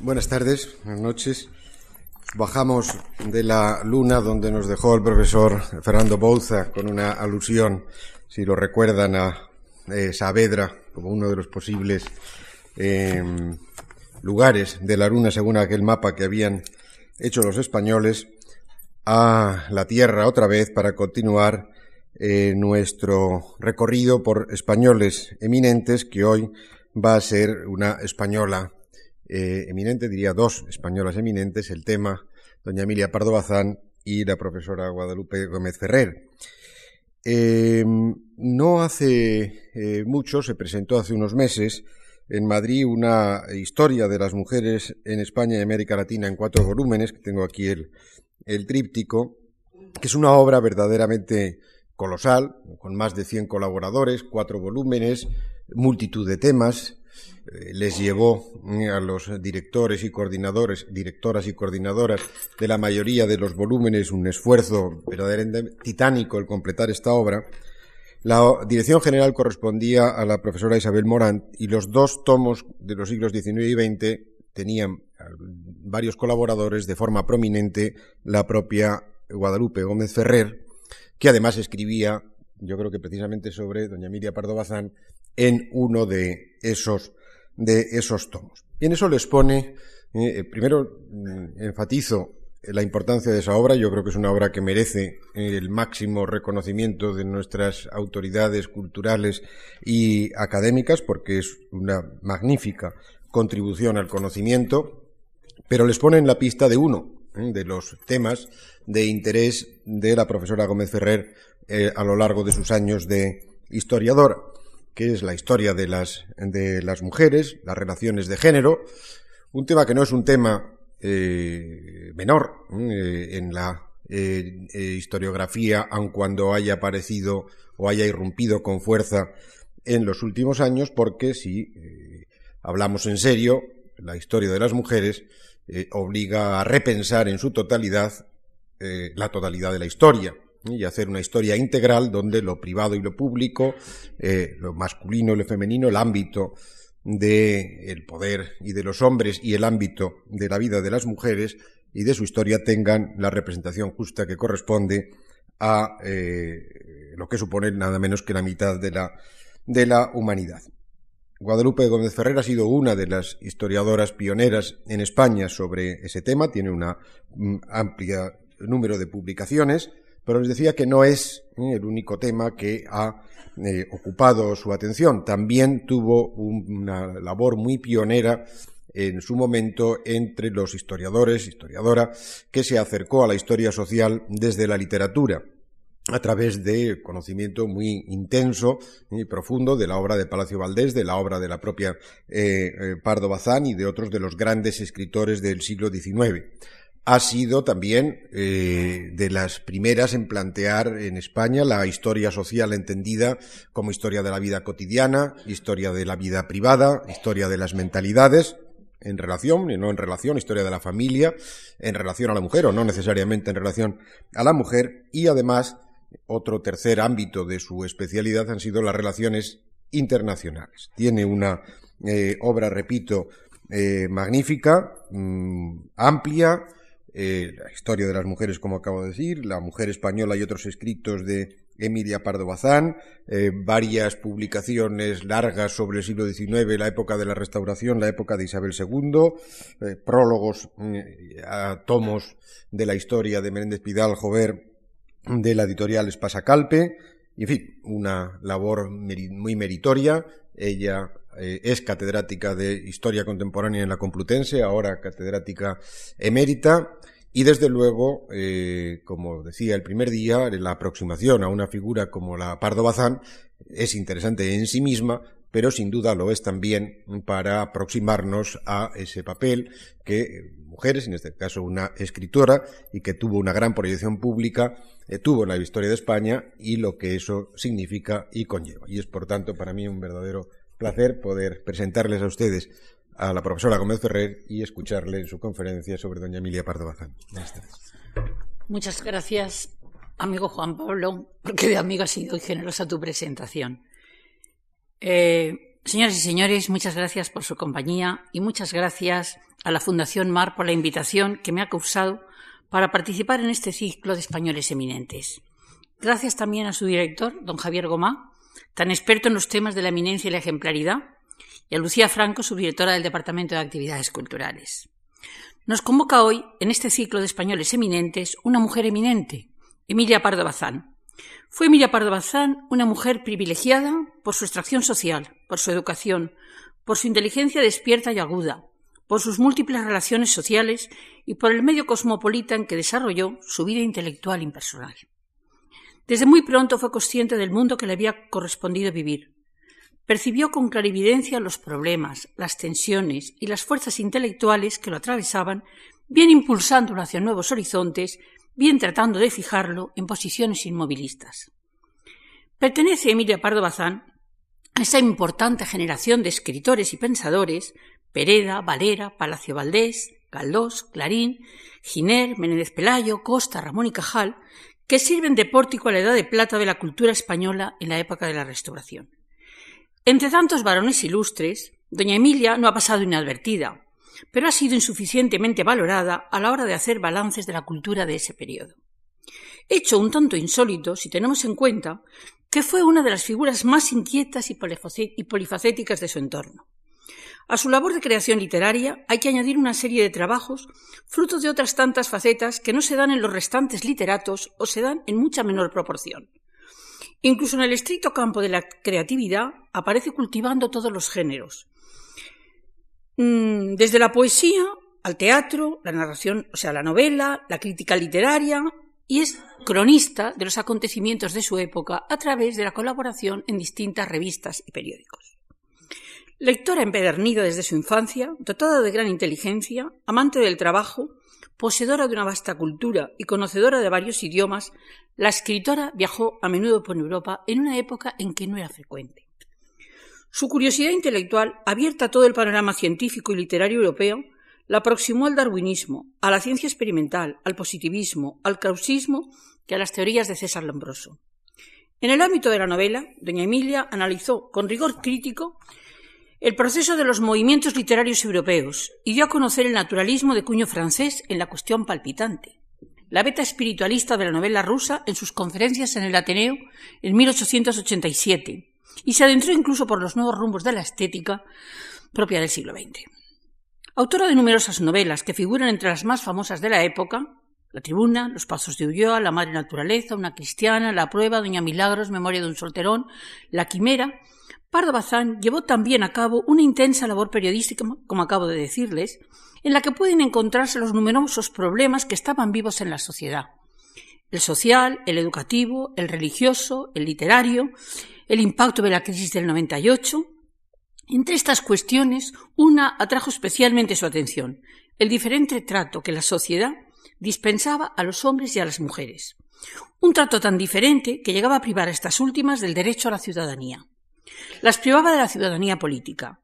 Buenas tardes, buenas noches. Bajamos de la luna donde nos dejó el profesor Fernando Bouza con una alusión, si lo recuerdan, a eh, Saavedra como uno de los posibles eh, lugares de la luna según aquel mapa que habían hecho los españoles a la Tierra otra vez para continuar eh, nuestro recorrido por españoles eminentes que hoy va a ser una española eh, diría dos españolas eminentes, el tema doña Emilia Pardo Bazán y la profesora Guadalupe Gómez Ferrer. Em, no hace eh, mucho, se presentó hace unos meses en Madrid una historia de las mujeres en España y América Latina en cuatro volúmenes, que tengo aquí el, el tríptico, que es una obra verdaderamente colosal, con más de 100 colaboradores, cuatro volúmenes, multitud de temas, les llevó eh, a los directores y coordinadores, directoras y coordinadoras de la mayoría de los volúmenes un esfuerzo verdaderamente titánico el completar esta obra. La dirección general correspondía a la profesora Isabel Morán y los dos tomos de los siglos XIX y XX tenían varios colaboradores, de forma prominente la propia Guadalupe Gómez Ferrer, que además escribía, yo creo que precisamente sobre doña Emilia Pardo Bazán, en uno de esos de esos tomos. Y en eso les pone, eh, primero mm, enfatizo la importancia de esa obra, yo creo que es una obra que merece el máximo reconocimiento de nuestras autoridades culturales y académicas, porque es una magnífica contribución al conocimiento, pero les pone en la pista de uno eh, de los temas de interés de la profesora Gómez Ferrer eh, a lo largo de sus años de historiadora que es la historia de las, de las mujeres, las relaciones de género, un tema que no es un tema eh, menor eh, en la eh, historiografía, aun cuando haya aparecido o haya irrumpido con fuerza en los últimos años, porque si hablamos en serio, la historia de las mujeres obliga a repensar en su totalidad la totalidad de la historia y hacer una historia integral donde lo privado y lo público, eh, lo masculino y lo femenino, el ámbito del poder y de los hombres y el ámbito de la vida de las mujeres y de su historia tengan la representación justa que corresponde a eh, lo que supone nada menos que la mitad de la, de la humanidad. Guadalupe Gómez Ferrer ha sido una de las historiadoras pioneras en España sobre ese tema, tiene un mm, amplio número de publicaciones, pero les decía que no es eh, el único tema que ha eh, ocupado su atención. También tuvo una labor muy pionera en su momento entre los historiadores, historiadora, que se acercó a la historia social desde la literatura a través de conocimiento muy intenso y profundo de la obra de Palacio Valdés, de la obra de la propia eh, Pardo Bazán y de otros de los grandes escritores del siglo XIX ha sido también eh, de las primeras en plantear en España la historia social entendida como historia de la vida cotidiana, historia de la vida privada, historia de las mentalidades, en relación y no en relación, historia de la familia, en relación a la mujer o no necesariamente en relación a la mujer y además otro tercer ámbito de su especialidad han sido las relaciones internacionales. Tiene una eh, obra, repito, eh, magnífica, mm, amplia, eh, la historia de las mujeres, como acabo de decir, La mujer española y otros escritos de Emilia Pardo Bazán, eh, varias publicaciones largas sobre el siglo XIX, la época de la Restauración, la época de Isabel II, eh, prólogos a tomos de la historia de Menéndez Pidal Jover de la editorial Espasacalpe, y en fin, una labor muy meritoria. Ella es catedrática de Historia Contemporánea en la Complutense, ahora catedrática emérita, y desde luego, eh, como decía el primer día, la aproximación a una figura como la Pardo Bazán es interesante en sí misma, pero sin duda lo es también para aproximarnos a ese papel que mujeres, en este caso una escritora, y que tuvo una gran proyección pública, eh, tuvo en la historia de España y lo que eso significa y conlleva. Y es, por tanto, para mí un verdadero placer poder presentarles a ustedes a la profesora Gómez Ferrer y escucharle en su conferencia sobre doña Emilia Pardo Bazán. Muchas gracias, amigo Juan Pablo, porque de amigo ha sido generosa tu presentación. Eh, señoras y señores, muchas gracias por su compañía y muchas gracias a la Fundación Mar por la invitación que me ha causado para participar en este ciclo de españoles eminentes. Gracias también a su director, don Javier Gomá, tan experto en los temas de la eminencia y la ejemplaridad, y a Lucía Franco, subdirectora del Departamento de Actividades Culturales. Nos convoca hoy, en este ciclo de españoles eminentes, una mujer eminente, Emilia Pardo Bazán. Fue Emilia Pardo Bazán una mujer privilegiada por su extracción social, por su educación, por su inteligencia despierta y aguda, por sus múltiples relaciones sociales y por el medio cosmopolita en que desarrolló su vida intelectual impersonal. Desde muy pronto fue consciente del mundo que le había correspondido vivir. Percibió con clarividencia los problemas, las tensiones y las fuerzas intelectuales que lo atravesaban, bien impulsándolo hacia nuevos horizontes, bien tratando de fijarlo en posiciones inmovilistas. Pertenece Emilia Pardo Bazán a esa importante generación de escritores y pensadores, Pereda, Valera, Palacio Valdés, Galdós, Clarín, Giner, Menéndez Pelayo, Costa, Ramón y Cajal, que sirven de pórtico a la edad de plata de la cultura española en la época de la Restauración. Entre tantos varones ilustres, doña Emilia no ha pasado inadvertida, pero ha sido insuficientemente valorada a la hora de hacer balances de la cultura de ese periodo. Hecho un tanto insólito si tenemos en cuenta que fue una de las figuras más inquietas y polifacéticas de su entorno. A su labor de creación literaria hay que añadir una serie de trabajos fruto de otras tantas facetas que no se dan en los restantes literatos o se dan en mucha menor proporción. Incluso en el estricto campo de la creatividad aparece cultivando todos los géneros. Mm, desde la poesía al teatro, la narración, o sea, la novela, la crítica literaria, y es cronista de los acontecimientos de su época a través de la colaboración en distintas revistas y periódicos. Lectora empedernida desde su infancia, dotada de gran inteligencia, amante del trabajo, poseedora de una vasta cultura y conocedora de varios idiomas, la escritora viajó a menudo por Europa en una época en que no era frecuente. Su curiosidad intelectual, abierta a todo el panorama científico y literario europeo, la aproximó al darwinismo, a la ciencia experimental, al positivismo, al causismo y a las teorías de César Lombroso. En el ámbito de la novela, doña Emilia analizó con rigor crítico el proceso de los movimientos literarios europeos y dio a conocer el naturalismo de cuño francés en la cuestión palpitante, la beta espiritualista de la novela rusa en sus conferencias en el Ateneo en 1887 y se adentró incluso por los nuevos rumbos de la estética propia del siglo XX. Autora de numerosas novelas que figuran entre las más famosas de la época, La Tribuna, Los Pasos de Ulloa, La Madre Naturaleza, Una Cristiana, La Prueba, Doña Milagros, Memoria de un Solterón, La Quimera, Pardo Bazán llevó también a cabo una intensa labor periodística, como acabo de decirles, en la que pueden encontrarse los numerosos problemas que estaban vivos en la sociedad. El social, el educativo, el religioso, el literario, el impacto de la crisis del 98. Entre estas cuestiones, una atrajo especialmente su atención, el diferente trato que la sociedad dispensaba a los hombres y a las mujeres. Un trato tan diferente que llegaba a privar a estas últimas del derecho a la ciudadanía. Las privaba de la ciudadanía política,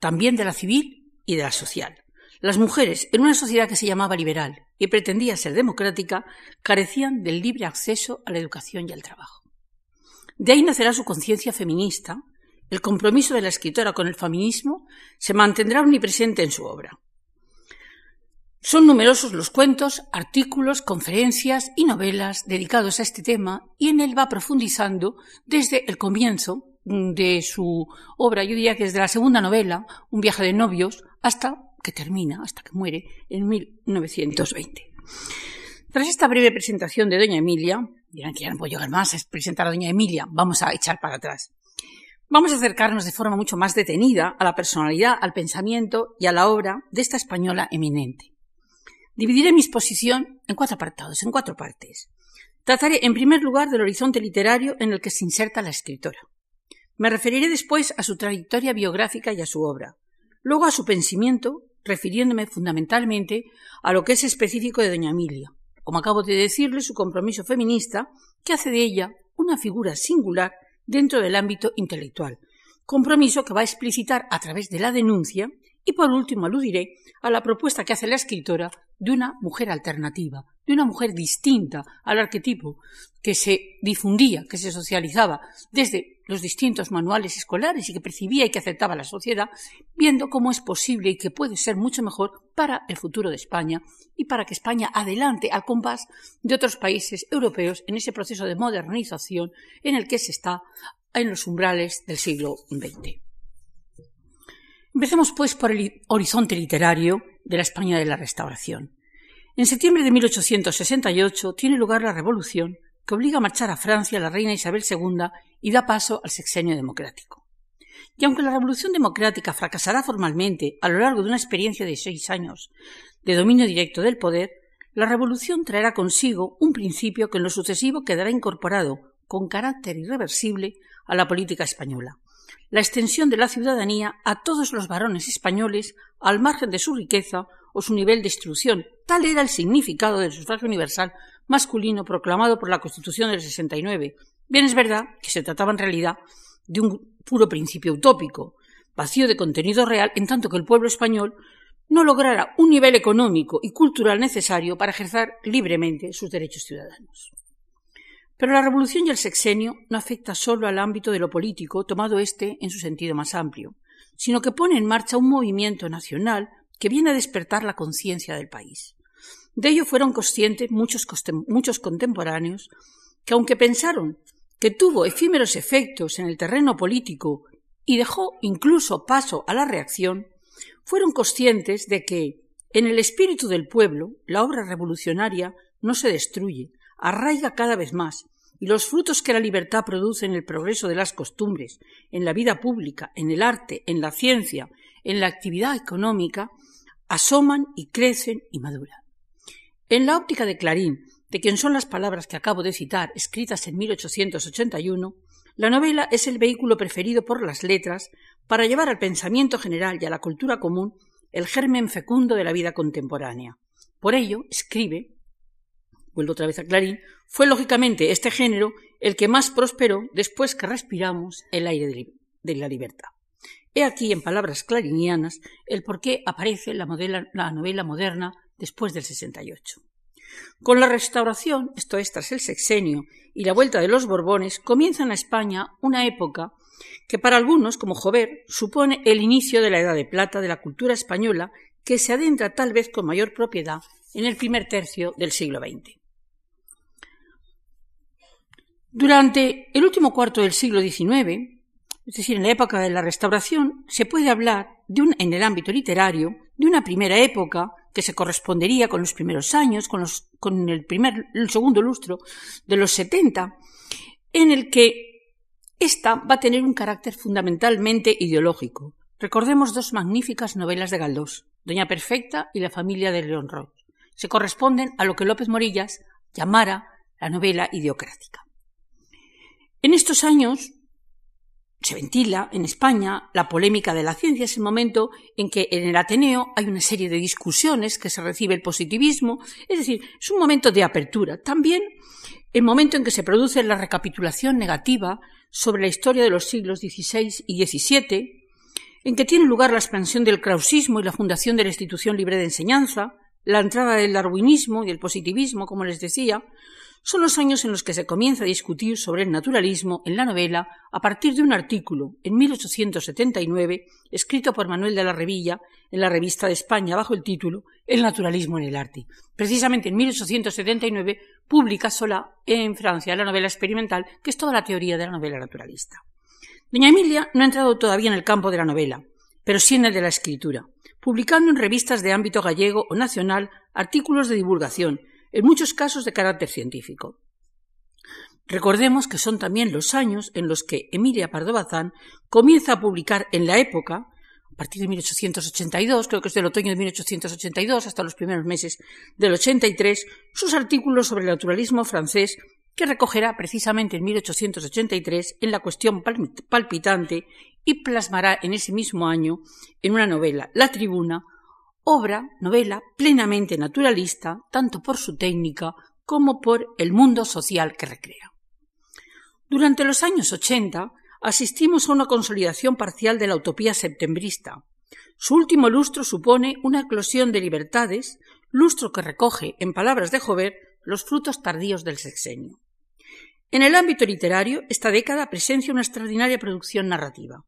también de la civil y de la social. Las mujeres, en una sociedad que se llamaba liberal y pretendía ser democrática, carecían del libre acceso a la educación y al trabajo. De ahí nacerá su conciencia feminista, el compromiso de la escritora con el feminismo se mantendrá omnipresente en su obra. Son numerosos los cuentos, artículos, conferencias y novelas dedicados a este tema y en él va profundizando desde el comienzo de su obra, yo diría que desde la segunda novela, Un viaje de novios, hasta que termina, hasta que muere en 1920. Tras esta breve presentación de Doña Emilia, dirán que ya no puedo llegar más a presentar a Doña Emilia, vamos a echar para atrás. Vamos a acercarnos de forma mucho más detenida a la personalidad, al pensamiento y a la obra de esta española eminente. Dividiré mi exposición en cuatro apartados, en cuatro partes. Trataré, en primer lugar, del horizonte literario en el que se inserta la escritora. Me referiré después a su trayectoria biográfica y a su obra, luego a su pensamiento, refiriéndome fundamentalmente a lo que es específico de doña Emilia, como acabo de decirle, su compromiso feminista, que hace de ella una figura singular dentro del ámbito intelectual, compromiso que va a explicitar a través de la denuncia Y por último aludiré a la propuesta que hace la escritora de una mujer alternativa, de una mujer distinta al arquetipo que se difundía, que se socializaba desde los distintos manuales escolares y que percibía y que aceptaba la sociedad, viendo cómo es posible y que puede ser mucho mejor para el futuro de España y para que España adelante al compás de otros países europeos en ese proceso de modernización en el que se está en los umbrales del siglo XX. Empecemos, pues, por el horizonte literario de la España de la Restauración. En septiembre de 1868 tiene lugar la Revolución que obliga a marchar a Francia a la reina Isabel II y da paso al sexenio democrático. Y aunque la Revolución Democrática fracasará formalmente a lo largo de una experiencia de seis años de dominio directo del poder, la Revolución traerá consigo un principio que en lo sucesivo quedará incorporado con carácter irreversible a la política española, la extensión de la ciudadanía a todos los varones españoles al margen de su riqueza o su nivel de instrucción. Tal era el significado del sufragio universal masculino proclamado por la Constitución del 69. Bien es verdad que se trataba en realidad de un puro principio utópico, vacío de contenido real, en tanto que el pueblo español no lograra un nivel económico y cultural necesario para ejercer libremente sus derechos ciudadanos. Pero la revolución y el sexenio no afecta solo al ámbito de lo político, tomado éste en su sentido más amplio, sino que pone en marcha un movimiento nacional que viene a despertar la conciencia del país. De ello fueron conscientes muchos, muchos contemporáneos que, aunque pensaron que tuvo efímeros efectos en el terreno político y dejó incluso paso a la reacción, fueron conscientes de que, en el espíritu del pueblo, la obra revolucionaria no se destruye, arraiga cada vez más, y los frutos que la libertad produce en el progreso de las costumbres, en la vida pública, en el arte, en la ciencia, en la actividad económica, asoman y crecen y maduran. En la óptica de Clarín, de quien son las palabras que acabo de citar, escritas en 1881, la novela es el vehículo preferido por las letras para llevar al pensamiento general y a la cultura común el germen fecundo de la vida contemporánea. Por ello, escribe, vuelvo otra vez a Clarín, fue lógicamente este género el que más prosperó después que respiramos el aire de la libertad. He aquí, en palabras clarinianas, el por qué aparece la, la novela moderna después del 68. Con la restauración, esto es tras el sexenio y la vuelta de los Borbones, comienza en España una época que para algunos, como Jover, supone el inicio de la Edad de Plata de la cultura española que se adentra tal vez con mayor propiedad en el primer tercio del siglo XX. Durante el último cuarto del siglo XIX, es decir, en la época de la Restauración, se puede hablar, de un, en el ámbito literario, de una primera época que se correspondería con los primeros años, con, los, con el, primer, segundo lustro de los 70, en el que esta va a tener un carácter fundamentalmente ideológico. Recordemos dos magníficas novelas de Galdós, Doña Perfecta y La familia de León Ross. Se corresponden a lo que López Morillas llamara la novela ideocrática. En estos años se ventila en España la polémica de la ciencia, es el momento en que en el Ateneo hay una serie de discusiones que se recibe el positivismo, es decir, es un momento de apertura. También el momento en que se produce la recapitulación negativa sobre la historia de los siglos XVI y XVII, en que tiene lugar la expansión del krausismo y la fundación de la institución libre de enseñanza, la entrada del darwinismo y el positivismo, como les decía, son los años en los que se comienza a discutir sobre el naturalismo en la novela a partir de un artículo en 1879 escrito por Manuel de la Revilla en la Revista de España bajo el título El naturalismo en el arte. Precisamente en 1879 publica sola en Francia la novela experimental, que es toda la teoría de la novela naturalista. Doña Emilia no ha entrado todavía en el campo de la novela, pero sí en el de la escritura, publicando en revistas de ámbito gallego o nacional artículos de divulgación en muchos casos de carácter científico. Recordemos que son también los años en los que Emilia Pardo Bazán comienza a publicar en la época, a partir de 1882, creo que es del otoño de 1882 hasta los primeros meses del 83, sus artículos sobre el naturalismo francés que recogerá precisamente en 1883 en la cuestión palpitante y plasmará en ese mismo año en una novela, La Tribuna, obra, novela, plenamente naturalista, tanto por su técnica como por el mundo social que recrea. Durante los años 80 asistimos a una consolidación parcial de la utopía septembrista, Su último lustro supone una eclosión de libertades, lustro que recoge, en palabras de Jover, los frutos tardíos del sexenio. En el ámbito literario, esta década presencia una extraordinaria producción narrativa.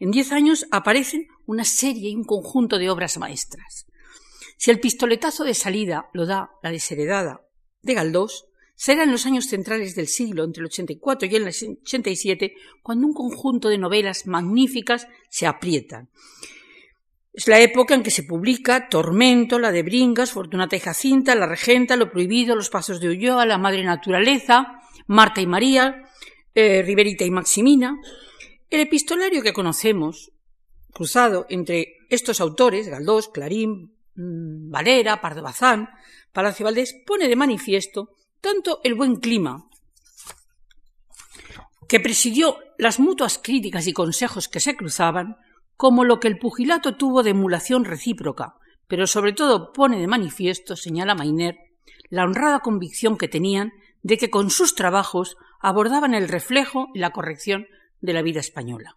En diez años aparecen una serie y un conjunto de obras maestras. Si el pistoletazo de salida lo da la desheredada de Galdós, será en los años centrales del siglo, entre el 84 y el 87, cuando un conjunto de novelas magníficas se aprietan. Es la época en que se publica Tormento, La de Bringas, Fortunata y Jacinta, La Regenta, Lo Prohibido, Los Pasos de Ulloa, La Madre Naturaleza, Marta y María, eh, Riverita y Maximina. El epistolario que conocemos, cruzado entre estos autores, Galdós, Clarín, mm, Valera, Pardo Bazán, Palacio Valdés, pone de manifiesto tanto el buen clima que presidió las mutuas críticas y consejos que se cruzaban, como lo que el pugilato tuvo de emulación recíproca, pero sobre todo pone de manifiesto, señala Mainer, la honrada convicción que tenían de que con sus trabajos abordaban el reflejo y la corrección de la vida española.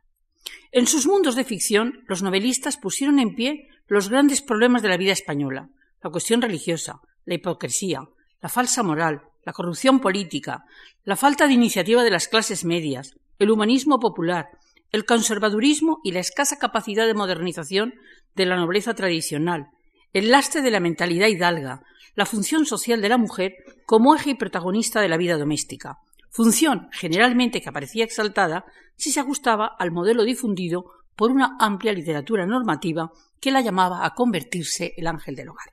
En sus mundos de ficción, los novelistas pusieron en pie los grandes problemas de la vida española, la cuestión religiosa, la hipocresía, la falsa moral, la corrupción política, la falta de iniciativa de las clases medias, el humanismo popular, el conservadurismo y la escasa capacidad de modernización de la nobleza tradicional, el lastre de la mentalidad hidalga, la función social de la mujer como eje y protagonista de la vida doméstica, función generalmente que aparecía exaltada si se ajustaba al modelo difundido por una amplia literatura normativa que la llamaba a convertirse el ángel del hogar.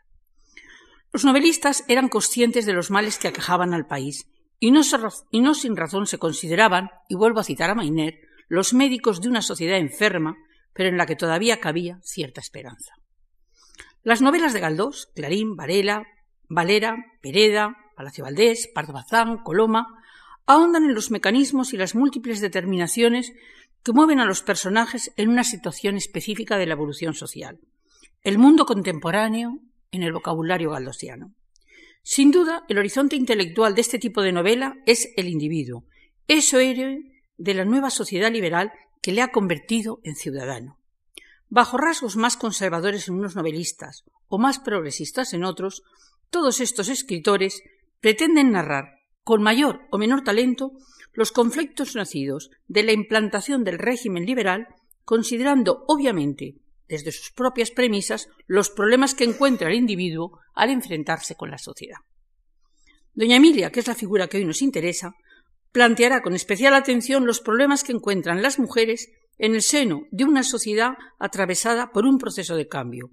Los novelistas eran conscientes de los males que aquejaban al país y no, sin razón se consideraban, y vuelvo a citar a Mainer, los médicos de una sociedad enferma, pero en la que todavía cabía cierta esperanza. Las novelas de Galdós, Clarín, Varela, Valera, Pereda, Palacio Valdés, Pardo Bazán, Coloma, ahondan en los mecanismos y las múltiples determinaciones que mueven a los personajes en una situación específica de la evolución social. El mundo contemporáneo en el vocabulario galdosiano. Sin duda, el horizonte intelectual de este tipo de novela es el individuo, eso héroe de la nueva sociedad liberal que le ha convertido en ciudadano. Bajo rasgos más conservadores en unos novelistas o más progresistas en otros, todos estos escritores pretenden narrar, con mayor o menor talento, los conflictos nacidos de la implantación del régimen liberal, considerando obviamente, desde sus propias premisas, los problemas que encuentra el individuo al enfrentarse con la sociedad. Doña Emilia, que es la figura que hoy nos interesa, planteará con especial atención los problemas que encuentran las mujeres en el seno de una sociedad atravesada por un proceso de cambio,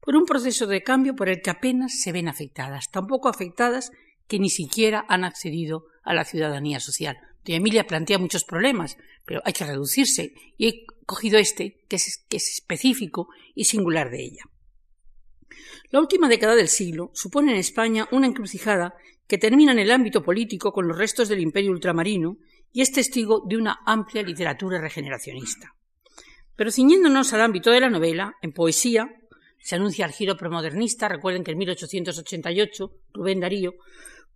por un proceso de cambio por el que apenas se ven afectadas, tampoco afectadas que ni siquiera han accedido a la ciudadanía social. Doña Emilia plantea muchos problemas, pero hay que reducirse, y he cogido este, que es, específico y singular de ella. La última década del siglo supone en España una encrucijada que termina en el ámbito político con los restos del imperio ultramarino y es testigo de una amplia literatura regeneracionista. Pero ciñéndonos al ámbito de la novela, en poesía, se anuncia el giro promodernista. Recuerden que en 1888 Rubén Darío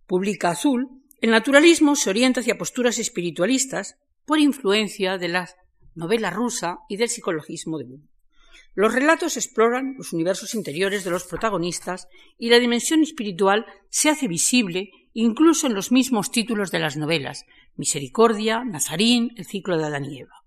publica Azul. El naturalismo se orienta hacia posturas espiritualistas por influencia de la novela rusa y del psicologismo de Boom. Los relatos exploran los universos interiores de los protagonistas y la dimensión espiritual se hace visible incluso en los mismos títulos de las novelas Misericordia, Nazarín, El ciclo de Adán y Eva.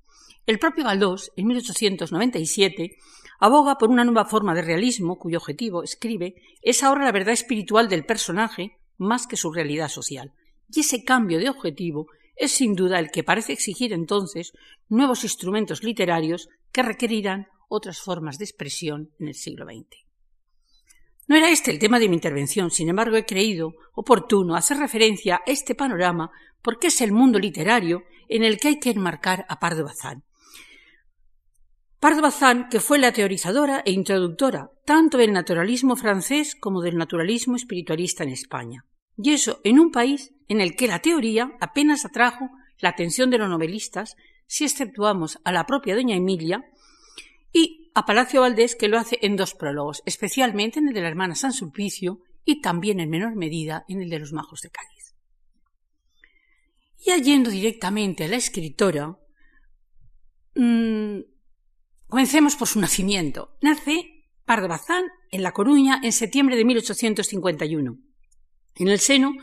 El propio Galdós, en 1897, aboga por una nueva forma de realismo cuyo objetivo, escribe, es ahora la verdad espiritual del personaje más que su realidad social. Y ese cambio de objetivo es sin duda el que parece exigir entonces nuevos instrumentos literarios que requerirán otras formas de expresión en el siglo XX. No era este el tema de mi intervención, sin embargo he creído oportuno hacer referencia a este panorama porque es el mundo literario en el que hay que enmarcar a Pardo Bazán. Pardo Bazán, que fue la teorizadora e introductora tanto del naturalismo francés como del naturalismo espiritualista en España. Y eso en un país en el que la teoría apenas atrajo la atención de los novelistas, si exceptuamos a la propia doña Emilia y a Palacio Valdés, que lo hace en dos prólogos, especialmente en el de la hermana San Sulpicio y también en menor medida en el de los majos de Cádiz. Y yendo directamente a la escritora, mm, Comencemos por su nacimiento. Nace Pardo Bazán en La Coruña en septiembre de 1851, en el seno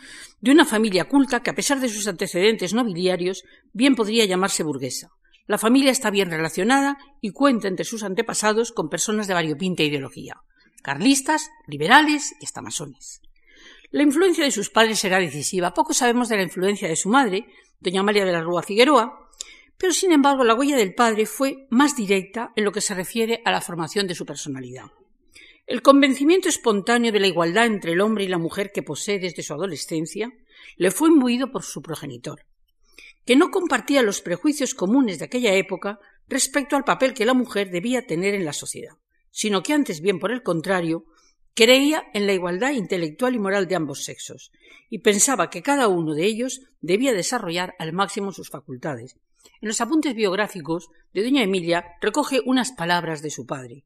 de una familia culta que, a pesar de sus antecedentes nobiliarios, bien podría llamarse burguesa. La familia está bien relacionada y cuenta entre sus antepasados con personas de variopinta ideología, carlistas, liberales y hasta masones. La influencia de sus padres será decisiva. Poco sabemos de la influencia de su madre, doña María de la Rúa Figueroa, pero sin embargo la huella del padre fue más directa en lo que se refiere a la formación de su personalidad. El convencimiento espontáneo de la igualdad entre el hombre y la mujer que posee desde su adolescencia le fue imbuido por su progenitor, que no compartía los prejuicios comunes de aquella época respecto al papel que la mujer debía tener en la sociedad, sino que antes bien por el contrario creía en la igualdad intelectual y moral de ambos sexos y pensaba que cada uno de ellos debía desarrollar al máximo sus facultades. En los apuntes biográficos de doña Emilia recoge unas palabras de su padre.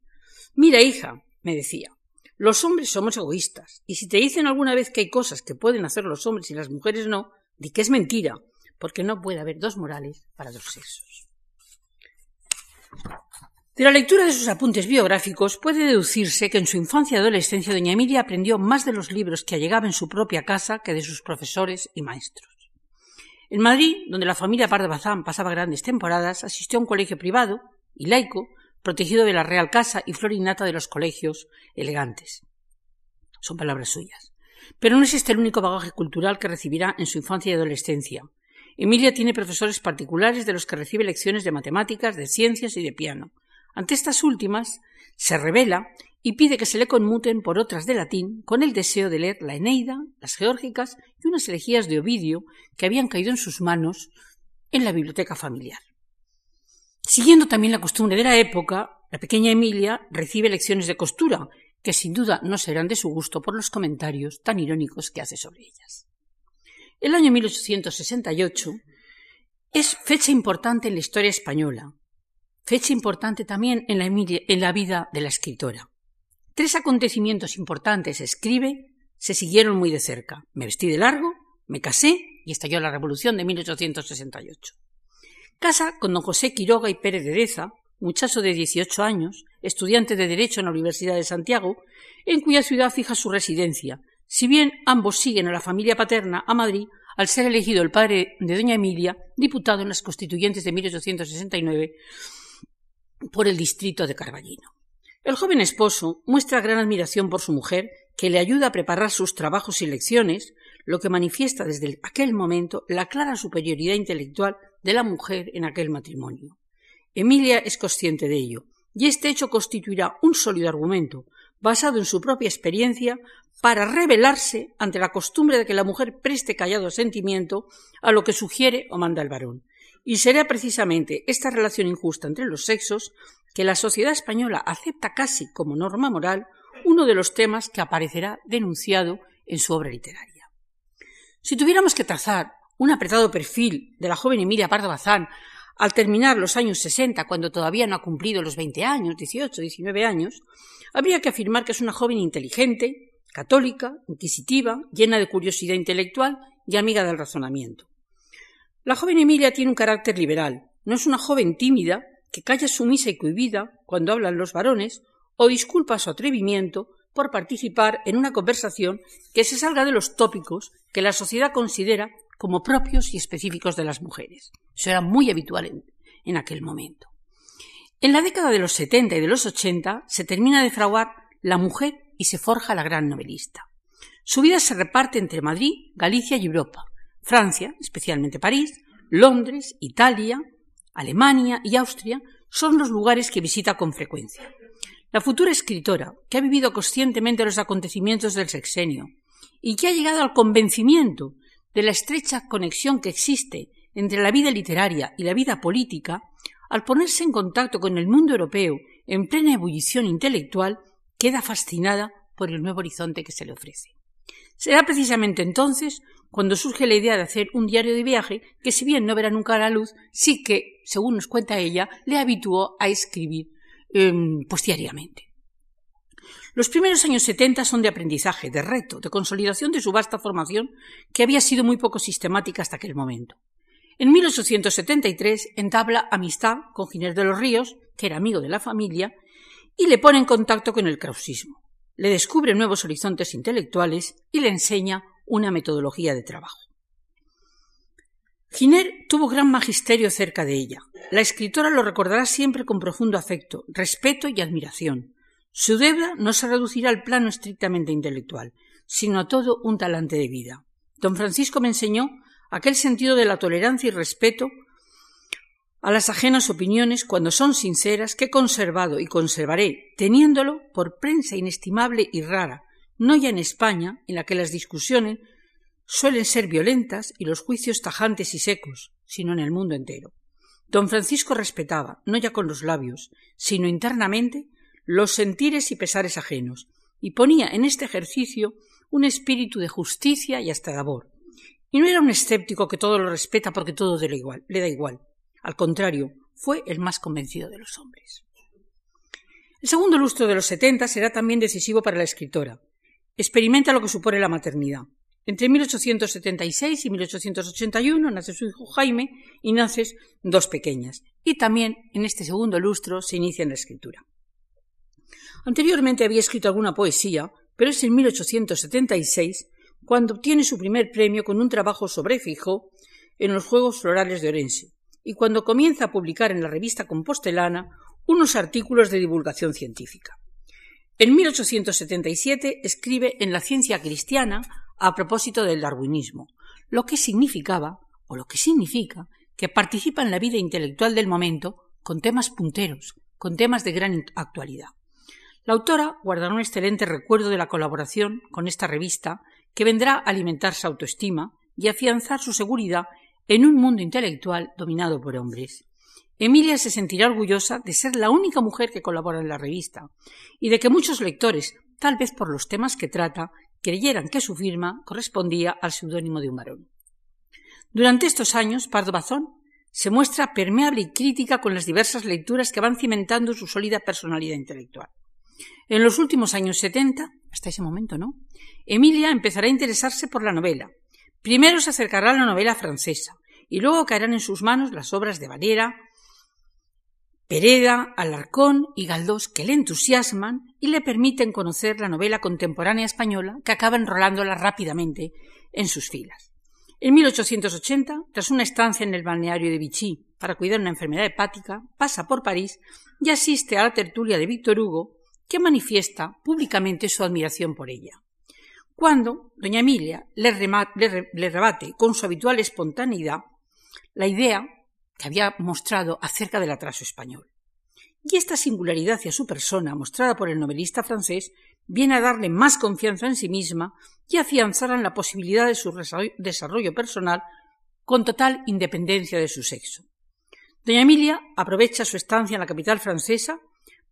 Mira, hija, me decía, los hombres somos egoístas, y si te dicen alguna vez que hay cosas que pueden hacer los hombres y las mujeres no, di que es mentira, porque no puede haber dos morales para dos sexos. De la lectura de sus apuntes biográficos puede deducirse que en su infancia y adolescencia doña Emilia aprendió más de los libros que allegaba en su propia casa que de sus profesores y maestros. En Madrid, donde la familia Pardo Bazán pasaba grandes temporadas, asistió a un colegio privado y laico, protegido de la Real Casa y florinata de los colegios elegantes. Son palabras suyas. Pero no es este el único bagaje cultural que recibirá en su infancia y adolescencia. Emilia tiene profesores particulares de los que recibe lecciones de matemáticas, de ciencias y de piano, ante estas últimas, se revela y pide que se le conmuten por otras de latín con el deseo de leer la Eneida, las Geórgicas y unas elegías de Ovidio que habían caído en sus manos en la biblioteca familiar. Siguiendo también la costumbre de la época, la pequeña Emilia recibe lecciones de costura, que sin duda no serán de su gusto por los comentarios tan irónicos que hace sobre ellas. El año 1868 es fecha importante en la historia española, fecha importante también en la, vida de la escritora. Tres acontecimientos importantes, escribe, se siguieron muy de cerca. Me vestí de largo, me casé y estalló la Revolución de 1868. Casa con don José Quiroga y Pérez de Deza, muchacho de 18 años, estudiante de Derecho en la Universidad de Santiago, en cuya ciudad fija su residencia, si bien ambos siguen a la familia paterna a Madrid al ser elegido el padre de doña Emilia, diputado en las constituyentes de 1869, por el distrito de Carballino. El joven esposo muestra gran admiración por su mujer, que le ayuda a preparar sus trabajos y lecciones, lo que manifiesta desde aquel momento la clara superioridad intelectual de la mujer en aquel matrimonio. Emilia es consciente de ello, y este hecho constituirá un sólido argumento, basado en su propia experiencia, para rebelarse ante la costumbre de que la mujer preste callado sentimiento a lo que sugiere o manda el varón. Y será precisamente esta relación injusta entre los sexos que la sociedad española acepta casi como norma moral uno de los temas que aparecerá denunciado en su obra literaria. Si tuviéramos que trazar un apretado perfil de la joven Emilia Pardo Bazán al terminar los años 60, cuando todavía no ha cumplido los 20 años, 18, 19 años, habría que afirmar que es una joven inteligente, católica, inquisitiva, llena de curiosidad intelectual y amiga del razonamiento. La joven Emilia tiene un carácter liberal. No es una joven tímida que calla sumisa y cohibida cuando hablan los varones o disculpa su atrevimiento por participar en una conversación que se salga de los tópicos que la sociedad considera como propios y específicos de las mujeres. Eso era muy habitual en, en aquel momento. En la década de los 70 y de los 80 se termina de fraguar la mujer y se forja la gran novelista. Su vida se reparte entre Madrid, Galicia y Europa, Francia, especialmente París, Londres, Italia, Alemania y Austria son los lugares que visita con frecuencia. La futura escritora, que ha vivido conscientemente los acontecimientos del sexenio y que ha llegado al convencimiento de la estrecha conexión que existe entre la vida literaria y la vida política, al ponerse en contacto con el mundo europeo en plena ebullición intelectual, queda fascinada por el nuevo horizonte que se le ofrece. Será precisamente entonces cuando surge la idea de hacer un diario de viaje que, si bien no verá nunca la luz, sí que, según nos cuenta ella, le habituó a escribir eh, pues diariamente. Los primeros años 70 son de aprendizaje, de reto, de consolidación de su vasta formación, que había sido muy poco sistemática hasta aquel momento. En 1873 entabla amistad con Ginés de los Ríos, que era amigo de la familia, y le pone en contacto con el krausismo. Le descubre nuevos horizontes intelectuales y le enseña una metodología de trabajo. Giner tuvo gran magisterio cerca de ella. La escritora lo recordará siempre con profundo afecto, respeto y admiración. Su deuda no se reducirá al plano estrictamente intelectual, sino a todo un talante de vida. Don Francisco me enseñó aquel sentido de la tolerancia y respeto a las ajenas opiniones cuando son sinceras que he conservado y conservaré, teniéndolo por prensa inestimable y rara, no ya en España, en la que las discusiones suelen ser violentas y los juicios tajantes y secos, sino en el mundo entero. Don Francisco respetaba, no ya con los labios, sino internamente, los sentires y pesares ajenos, y ponía en este ejercicio un espíritu de justicia y hasta de amor. Y no era un escéptico que todo lo respeta porque todo le, igual, le da igual. Al contrario, fue el más convencido de los hombres. El segundo lustro de los setenta será también decisivo para la escritora. Experimenta lo que supone la maternidad. Entre 1876 y 1881 nace su hijo Jaime y nacen dos pequeñas. Y también en este segundo lustro se inicia en la escritura. Anteriormente había escrito alguna poesía, pero es en 1876 cuando obtiene su primer premio con un trabajo sobre Fijó en los Juegos Florales de Orense y cuando comienza a publicar en la revista compostelana unos artículos de divulgación científica. En 1877 escribe en La Ciencia Cristiana a propósito del darwinismo, lo que significaba, o lo que significa, que participa en la vida intelectual del momento con temas punteros, con temas de gran actualidad. La autora guardará un excelente recuerdo de la colaboración con esta revista que vendrá a alimentar su autoestima y afianzar su seguridad en un mundo intelectual dominado por hombres. Emilia se sentirá orgullosa de ser la única mujer que colabora en la revista y de que muchos lectores, tal vez por los temas que trata, creyeran que su firma correspondía al seudónimo de un varón. Durante estos años, Pardo Bazón se muestra permeable y crítica con las diversas lecturas que van cimentando su sólida personalidad intelectual. En los últimos años setenta, hasta ese momento, ¿no? Emilia empezará a interesarse por la novela. Primero se acercará a la novela francesa y luego caerán en sus manos las obras de Valera, Pereda, Alarcón y Galdós que le entusiasman y le permiten conocer la novela contemporánea española que acaba enrolándola rápidamente en sus filas. En 1880, tras una estancia en el balneario de Vichy para cuidar una enfermedad hepática, pasa por París y asiste a la tertulia de Víctor Hugo, que manifiesta públicamente su admiración por ella. Cuando doña Emilia le, le rebate con su habitual espontaneidad la idea que había mostrado acerca del atraso español. Y esta singularidad hacia su persona, mostrada por el novelista francés, viene a darle más confianza en sí misma y afianzar en la posibilidad de su desarrollo personal con total independencia de su sexo. Doña Emilia aprovecha su estancia en la capital francesa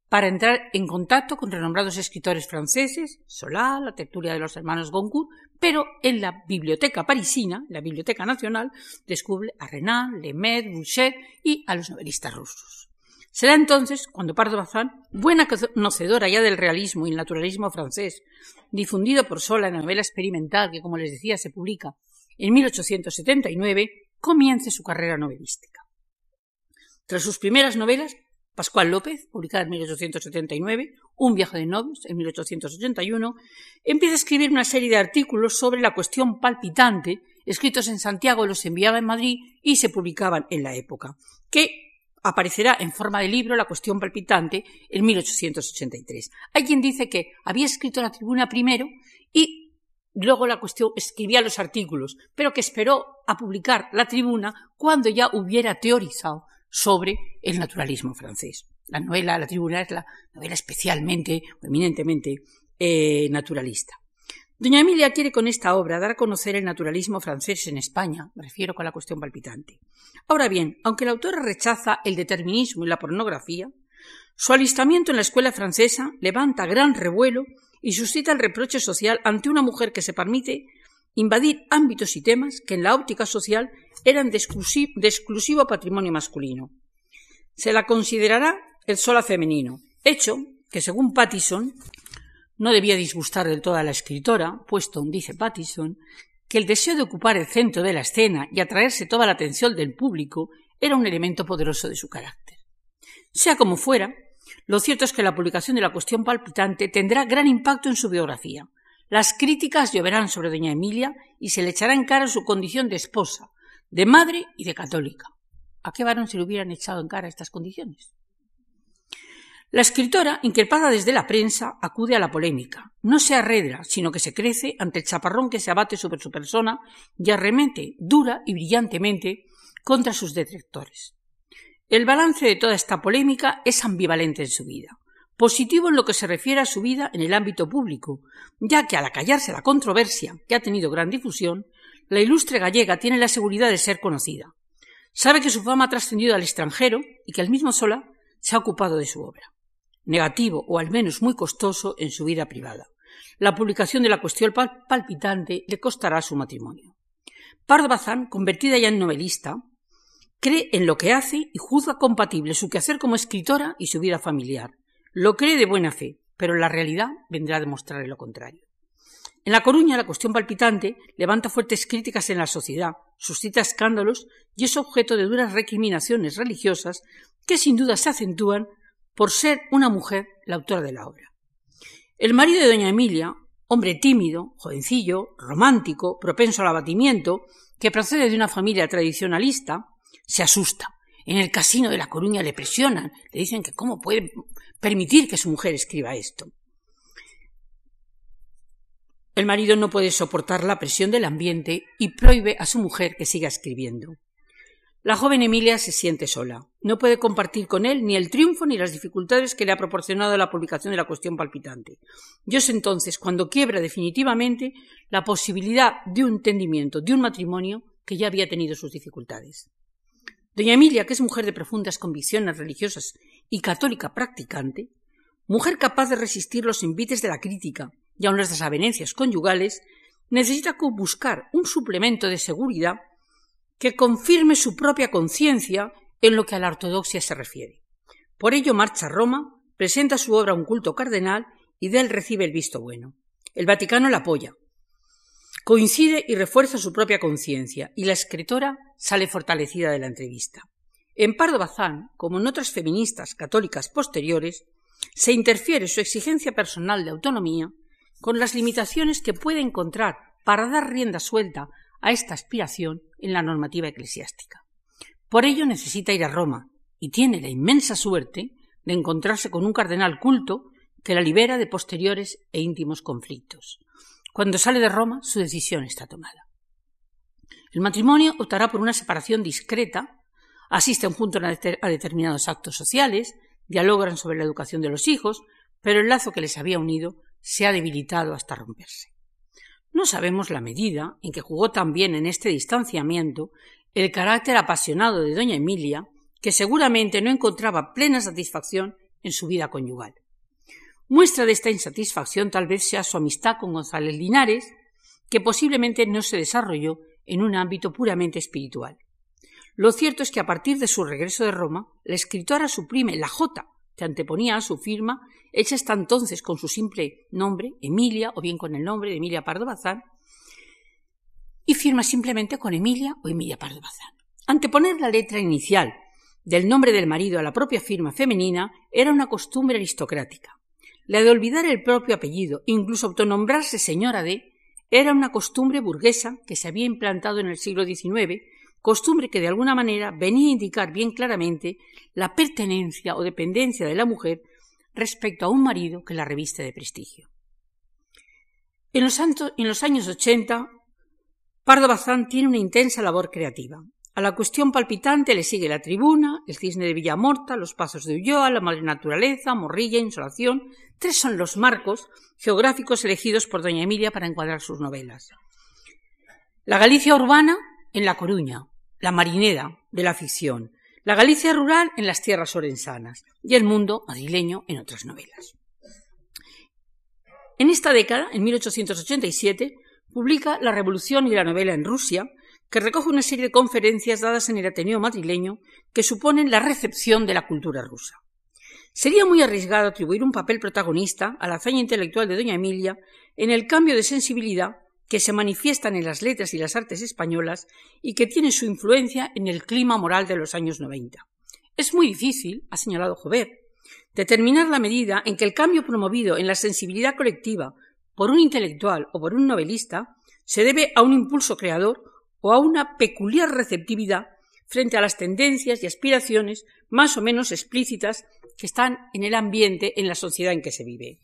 para entrar en contacto con renombrados escritores franceses, Solá, la tertulia de los hermanos Goncourt, pero en la biblioteca parisina, la Biblioteca Nacional, descubre a Renan, Lemaitre, Boucher y a los novelistas rusos. Será entonces cuando Pardo Bazán, buena conocedora ya del realismo y el naturalismo francés, difundido por Sola en la novela experimental que, como les decía, se publica en 1879, comience su carrera novelística. Tras sus primeras novelas, Pascual López, publicada en 1879, Un viaje de novios en 1881, empieza a escribir una serie de artículos sobre la cuestión palpitante, escritos en Santiago, los enviaba en Madrid y se publicaban en la época, que aparecerá en forma de libro La cuestión palpitante en 1883. Hay quien dice que había escrito la tribuna primero y luego la cuestión escribía los artículos, pero que esperó a publicar la tribuna cuando ya hubiera teorizado sobre el naturalismo francés. La novela La tribuna es la novela especialmente eminentemente eh, naturalista. Doña Emilia quiere con esta obra dar a conocer el naturalismo francés en España, me refiero con la cuestión palpitante. Ahora bien, aunque la autora rechaza el determinismo y la pornografía, su alistamiento en la escuela francesa levanta gran revuelo y suscita el reproche social ante una mujer que se permite invadir ámbitos y temas que en la óptica social eran de, exclusivo, patrimonio masculino. Se la considerará el sola femenino, hecho que, según Pattison, no debía disgustar del todo a la escritora, puesto, dice Pattison, que el deseo de ocupar el centro de la escena y atraerse toda la atención del público era un elemento poderoso de su carácter. Sea como fuera, lo cierto es que la publicación de la cuestión palpitante tendrá gran impacto en su biografía. Las críticas lloverán sobre doña Emilia y se le echará en cara su condición de esposa, de madre y de católica. ¿A qué varón se le hubieran echado en cara estas condiciones? La escritora, increpada desde la prensa, acude a la polémica. No se arredra, sino que se crece ante el chaparrón que se abate sobre su persona y arremete dura y brillantemente contra sus detractores. El balance de toda esta polémica es ambivalente en su vida. Positivo en lo que se refiere a su vida en el ámbito público, ya que al acallarse la controversia, que ha tenido gran difusión, la ilustre gallega tiene la seguridad de ser conocida. Sabe que su fama ha trascendido al extranjero y que el mismo Sola se ha ocupado de su obra negativo o al menos muy costoso en su vida privada. La publicación de la cuestión palpitante le costará su matrimonio. Pardo Bazán, convertida ya en novelista, cree en lo que hace y juzga compatible su quehacer como escritora y su vida familiar. Lo cree de buena fe, pero la realidad vendrá a demostrarle lo contrario. En La Coruña, la cuestión palpitante levanta fuertes críticas en la sociedad, suscita escándalos y es objeto de duras recriminaciones religiosas que sin duda se acentúan por ser una mujer la autora de la obra. El marido de doña Emilia, hombre tímido, jovencillo, romántico, propenso al abatimiento, que procede de una familia tradicionalista, se asusta. En el casino de La Coruña le presionan, le dicen que cómo puede permitir que su mujer escriba esto. El marido no puede soportar la presión del ambiente y prohíbe a su mujer que siga escribiendo. La joven Emilia se siente sola. No puede compartir con él ni el triunfo ni las dificultades que le ha proporcionado la publicación de la cuestión palpitante. Y es entonces cuando quiebra definitivamente la posibilidad de un entendimiento, de un matrimonio que ya había tenido sus dificultades. Doña Emilia, que es mujer de profundas convicciones religiosas y católica practicante, mujer capaz de resistir los envites de la crítica y aun las desavenencias conyugales, necesita buscar un suplemento de seguridad que confirme su propia conciencia en lo que a la ortodoxia se refiere. Por ello marcha a Roma, presenta su obra a un culto cardenal y de él recibe el visto bueno. El Vaticano la apoya. Coincide y refuerza su propia conciencia y la escritora sale fortalecida de la entrevista. En Pardo Bazán, como en otras feministas católicas posteriores, se interfiere su exigencia personal de autonomía con las limitaciones que puede encontrar para dar rienda suelta a esta aspiración en la normativa eclesiástica. Por ello necesita ir a Roma y tiene la inmensa suerte de encontrarse con un cardenal culto que la libera de posteriores e íntimos conflictos. Cuando sale de Roma, su decisión está tomada. El matrimonio optará por una separación discreta, asisten juntos a determinados actos sociales, dialogan sobre la educación de los hijos, pero el lazo que les había unido se ha debilitado hasta romperse. No sabemos la medida en que jugó también en este distanciamiento el carácter apasionado de doña Emilia, que seguramente no encontraba plena satisfacción en su vida conyugal. Muestra de esta insatisfacción tal vez sea su amistad con González Linares, que posiblemente no se desarrolló en un ámbito puramente espiritual. Lo cierto es que a partir de su regreso de Roma, la escritora suprime la J que anteponía a su firma, hecha hasta entonces con su simple nombre, Emilia, o bien con el nombre de Emilia Pardo Bazán, y firma simplemente con Emilia o Emilia Pardo Bazán. Anteponer la letra inicial del nombre del marido a la propia firma femenina era una costumbre aristocrática. La de olvidar el propio apellido, incluso autonombrarse señora de, era una costumbre burguesa que se había implantado en el siglo XIX costumbre que de alguna manera venía a indicar bien claramente la pertenencia o dependencia de la mujer respecto a un marido que la reviste de prestigio. En los, años 80, Pardo Bazán tiene una intensa labor creativa. A la cuestión palpitante le sigue la tribuna, el cisne de Villamorta, los pasos de Ulloa, la madre naturaleza, Morrilla, Insolación. Tres son los marcos geográficos elegidos por doña Emilia para encuadrar sus novelas. La Galicia urbana en La Coruña, la marinera de la ficción, la Galicia rural en las tierras orensanas y el mundo madrileño en otras novelas. En esta década, en 1887, publica La Revolución y la novela en Rusia, que recoge una serie de conferencias dadas en el Ateneo madrileño que suponen la recepción de la cultura rusa. Sería muy arriesgado atribuir un papel protagonista a la hazaña intelectual de doña Emilia en el cambio de sensibilidad que se manifiestan en las letras y las artes españolas y que tienen su influencia en el clima moral de los años 90. Es muy difícil, ha señalado Jover, determinar la medida en que el cambio promovido en la sensibilidad colectiva por un intelectual o por un novelista se debe a un impulso creador o a una peculiar receptividad frente a las tendencias y aspiraciones más o menos explícitas que están en el ambiente, en la sociedad en que se vive.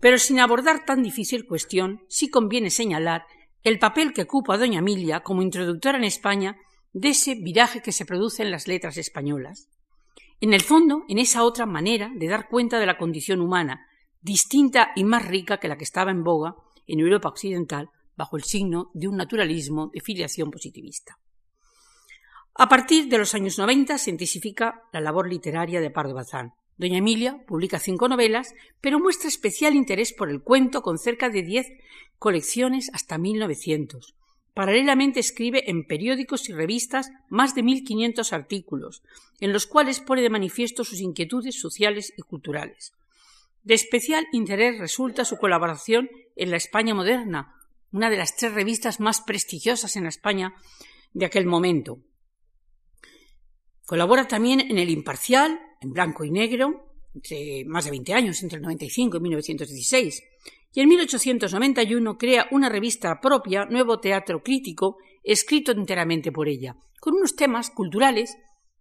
Pero sin abordar tan difícil cuestión, sí conviene señalar el papel que ocupa doña Emilia como introductora en España de ese viraje que se produce en las letras españolas. En el fondo, en esa otra manera de dar cuenta de la condición humana, distinta y más rica que la que estaba en boga en Europa occidental bajo el signo de un naturalismo de filiación positivista. A partir de los años 90 se intensifica la labor literaria de Pardo Bazán. Doña Emilia publica cinco novelas, pero muestra especial interés por el cuento con cerca de diez colecciones hasta 1900. Paralelamente escribe en periódicos y revistas más de 1.500 artículos, en los cuales pone de manifiesto sus inquietudes sociales y culturales. De especial interés resulta su colaboración en La España Moderna, una de las tres revistas más prestigiosas en España de aquel momento. Colabora también en El Imparcial, en blanco y negro, entre más de 20 años, entre el 95 y 1916, y en 1891 crea una revista propia, Nuevo Teatro Crítico, escrito enteramente por ella, con unos temas culturales,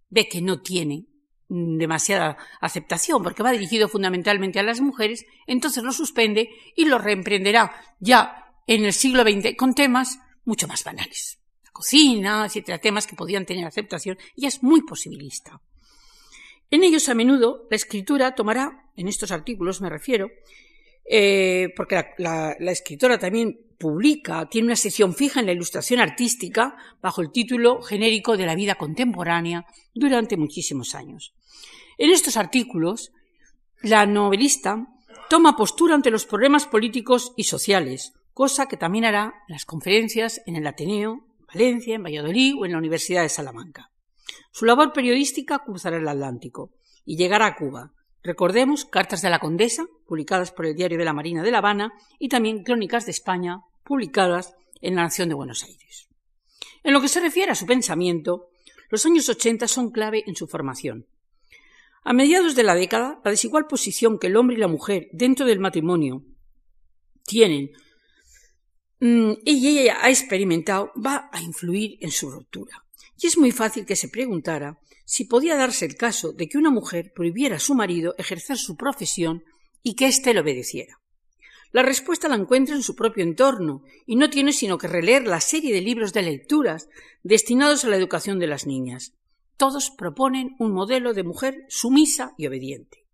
ve que no tiene demasiada aceptación, porque va dirigido fundamentalmente a las mujeres, entonces lo suspende y lo reemprenderá ya en el siglo XX con temas mucho más banales cocina, etcétera, temas que podían tener aceptación, y es muy posibilista. En ellos, a menudo, la escritura tomará, en estos artículos me refiero, eh, porque la, la, escritora también publica, tiene una sección fija en la ilustración artística bajo el título genérico de la vida contemporánea durante muchísimos años. En estos artículos, la novelista toma postura ante los problemas políticos y sociales, cosa que también hará en las conferencias en el Ateneo, En Valladolid o en la Universidad de Salamanca. Su labor periodística cruzará el Atlántico y llegará a Cuba. Recordemos Cartas de la Condesa, publicadas por el Diario de la Marina de La Habana, y también Crónicas de España, publicadas en la Nación de Buenos Aires. En lo que se refiere a su pensamiento, los años 80 son clave en su formación. A mediados de la década, la desigual posición que el hombre y la mujer dentro del matrimonio tienen y ella ha experimentado va a influir en su ruptura. Y es muy fácil que se preguntara si podía darse el caso de que una mujer prohibiera a su marido ejercer su profesión y que éste le obedeciera. La respuesta la encuentra en su propio entorno y no tiene sino que releer la serie de libros de lecturas destinados a la educación de las niñas. Todos proponen un modelo de mujer sumisa y obediente.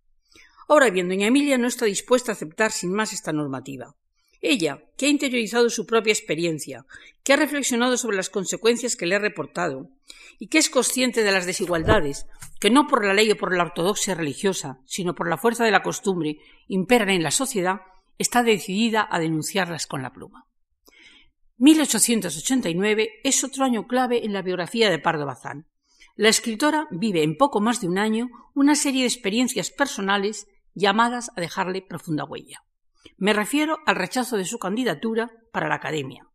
Ahora bien, doña Emilia no está dispuesta a aceptar sin más esta normativa. Ella, que ha interiorizado su propia experiencia, que ha reflexionado sobre las consecuencias que le ha reportado, y que es consciente de las desigualdades que no por la ley o por la ortodoxia religiosa, sino por la fuerza de la costumbre imperan en la sociedad, está decidida a denunciarlas con la pluma. 1889 es otro año clave en la biografía de Pardo Bazán. La escritora vive en poco más de un año una serie de experiencias personales llamadas a dejarle profunda huella. Me refiero al rechazo de su candidatura para la Academia,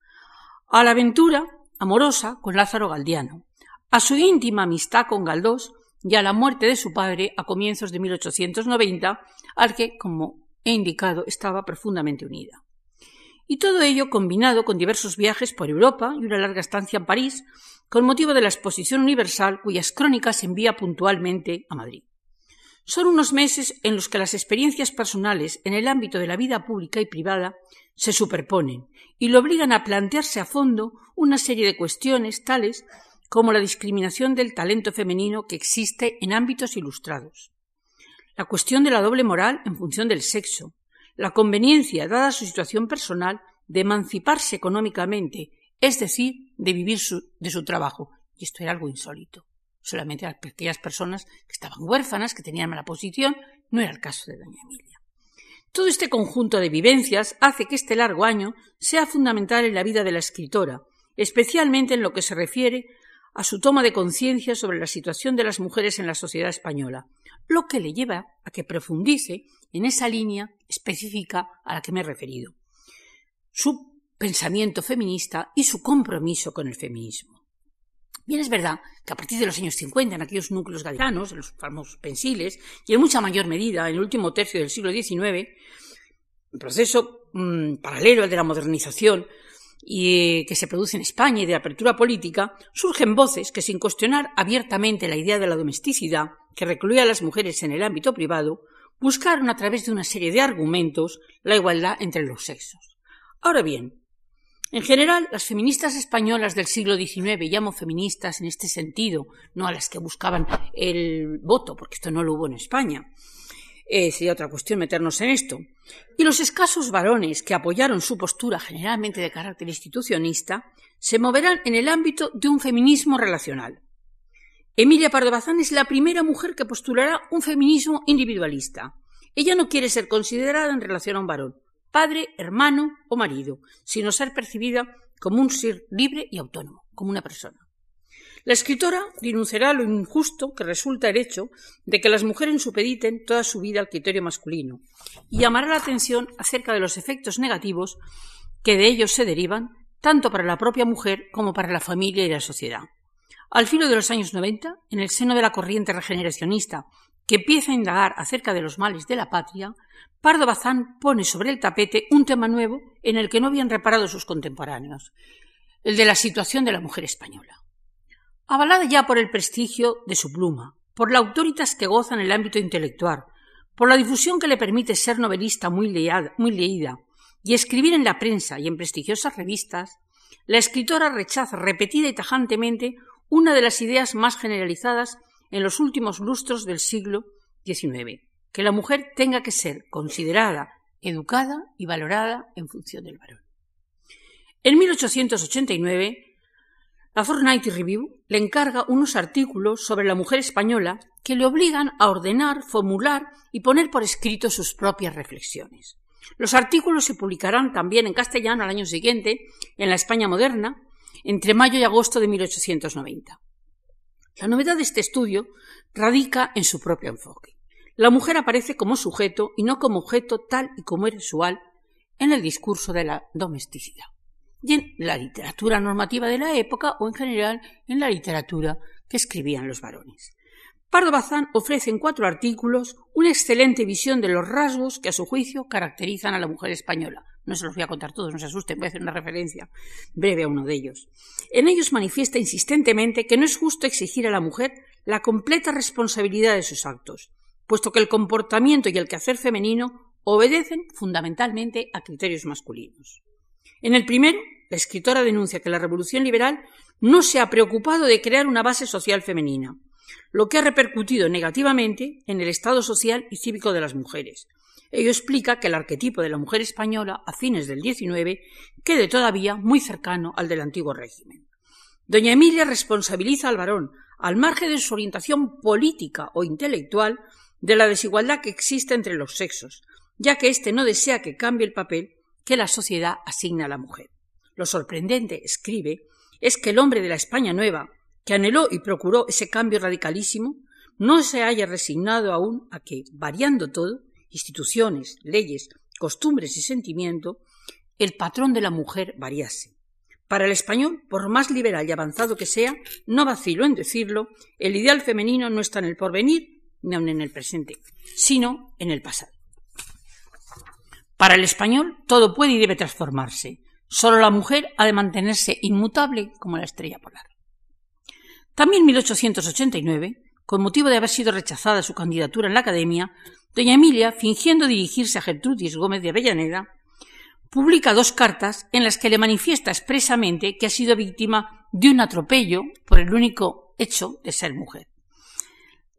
a la aventura amorosa con Lázaro Galdiano, a su íntima amistad con Galdós y a la muerte de su padre a comienzos de 1890, al que, como he indicado, estaba profundamente unida. Y todo ello combinado con diversos viajes por Europa y una larga estancia en París, con motivo de la Exposición Universal, cuyas crónicas envía puntualmente a Madrid. Son unos meses en los que las experiencias personales en el ámbito de la vida pública y privada se superponen y lo obligan a plantearse a fondo una serie de cuestiones tales como la discriminación del talento femenino que existe en ámbitos ilustrados, la cuestión de la doble moral en función del sexo, la conveniencia, dada su situación personal, de emanciparse económicamente, es decir, de vivir de su trabajo. Y esto era algo insólito solamente a aquellas personas que estaban huérfanas, que tenían mala posición, no era el caso de doña Emilia. Todo este conjunto de vivencias hace que este largo año sea fundamental en la vida de la escritora, especialmente en lo que se refiere a su toma de conciencia sobre la situación de las mujeres en la sociedad española, lo que le lleva a que profundice en esa línea específica a la que me he referido. Su pensamiento feminista y su compromiso con el feminismo. Bien, es verdad que a partir de los años 50, en aquellos núcleos galitanos, en los famosos pensiles, y en mucha mayor medida en el último tercio del siglo XIX, un proceso mm, paralelo al de la modernización y que se produce en España y de apertura política, surgen voces que, sin cuestionar abiertamente la idea de la domesticidad que recluía a las mujeres en el ámbito privado, buscaron a través de una serie de argumentos la igualdad entre los sexos. Ahora bien, en general, las feministas españolas del siglo XIX, llamo feministas en este sentido, no a las que buscaban el voto, porque esto no lo hubo en España, eh, sería otra cuestión meternos en esto. Y los escasos varones que apoyaron su postura, generalmente de carácter institucionista, se moverán en el ámbito de un feminismo relacional. Emilia Pardo Bazán es la primera mujer que postulará un feminismo individualista. Ella no quiere ser considerada en relación a un varón, padre, hermano o marido, sino ser percibida como un ser libre y autónomo, como una persona. La escritora denunciará lo injusto que resulta el hecho de que las mujeres supediten toda su vida al criterio masculino y llamará la atención acerca de los efectos negativos que de ellos se derivan tanto para la propia mujer como para la familia y la sociedad. Al filo de los años 90, en el seno de la corriente regeneracionista que empieza a indagar acerca de los males de la patria, Pardo Bazán pone sobre el tapete un tema nuevo en el que no habían reparado sus contemporáneos, el de la situación de la mujer española. Avalada ya por el prestigio de su pluma, por la autoritas que goza en el ámbito intelectual, por la difusión que le permite ser novelista muy, muy leída y escribir en la prensa y en prestigiosas revistas, la escritora rechaza repetida y tajantemente una de las ideas más generalizadas en los últimos lustros del siglo XIX, que la mujer tenga que ser considerada, educada y valorada en función del varón. En 1889, la Fortnightly Review le encarga unos artículos sobre la mujer española que le obligan a ordenar, formular y poner por escrito sus propias reflexiones. Los artículos se publicarán también en castellano al año siguiente, en la España moderna, entre mayo y agosto de 1890. La novedad de este estudio radica en su propio enfoque. La mujer aparece como sujeto y no como objeto tal y como era usual en el discurso de la domesticidad y en la literatura normativa de la época o en general en la literatura que escribían los varones. Pardo Bazán ofrece en cuatro artículos una excelente visión de los rasgos que a su juicio caracterizan a la mujer española. No se los voy a contar todos, no se asusten, voy a hacer una referencia breve a uno de ellos. En ellos manifiesta insistentemente que no es justo exigir a la mujer la completa responsabilidad de sus actos, puesto que el comportamiento y el quehacer femenino obedecen fundamentalmente a criterios masculinos. En el primero, la escritora denuncia que la revolución liberal no se ha preocupado de crear una base social femenina, lo que ha repercutido negativamente en el estado social y cívico de las mujeres. Ello explica que el arquetipo de la mujer española a fines del XIX quede todavía muy cercano al del antiguo régimen. Doña Emilia responsabiliza al varón, al margen de su orientación política o intelectual, de la desigualdad que existe entre los sexos, ya que éste no desea que cambie el papel que la sociedad asigna a la mujer. Lo sorprendente, escribe, es que el hombre de la España nueva, que anheló y procuró ese cambio radicalísimo, no se haya resignado aún a que, variando todo, instituciones, leyes, costumbres y sentimiento, el patrón de la mujer variase. Para el español, por más liberal y avanzado que sea, no vacilo en decirlo, el ideal femenino no está en el porvenir ni aun en el presente, sino en el pasado. Para el español todo puede y debe transformarse. Solo la mujer ha de mantenerse inmutable como la estrella polar. También en 1889, con motivo de haber sido rechazada su candidatura en la Academia, doña Emilia, fingiendo dirigirse a Gertrudis Gómez de Avellaneda, publica dos cartas en las que le manifiesta expresamente que ha sido víctima de un atropello por el único hecho de ser mujer.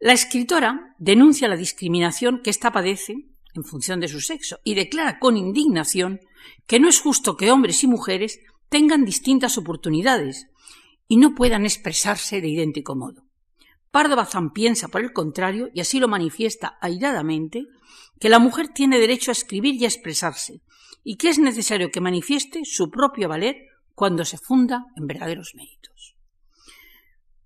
La escritora denuncia la discriminación que ésta padece en función de su sexo y declara con indignación que no es justo que hombres y mujeres tengan distintas oportunidades y no puedan expresarse de idéntico modo. Pardo Bazán piensa, por el contrario, y así lo manifiesta airadamente, que la mujer tiene derecho a escribir y a expresarse, y que es necesario que manifieste su propio valer cuando se funda en verdaderos méritos.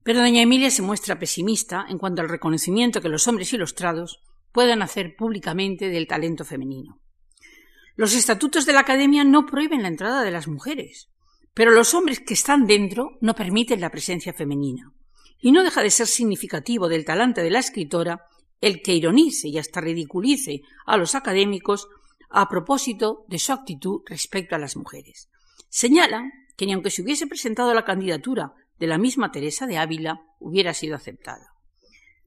Pero doña Emilia se muestra pesimista en cuanto al reconocimiento que los hombres ilustrados puedan hacer públicamente del talento femenino. Los estatutos de la Academia no prohíben la entrada de las mujeres, pero los hombres que están dentro no permiten la presencia femenina. Y no deja de ser significativo del talante de la escritora el que ironice y hasta ridiculice a los académicos a propósito de su actitud respecto a las mujeres. Señala que ni aunque se hubiese presentado la candidatura de la misma Teresa de Ávila, hubiera sido aceptada.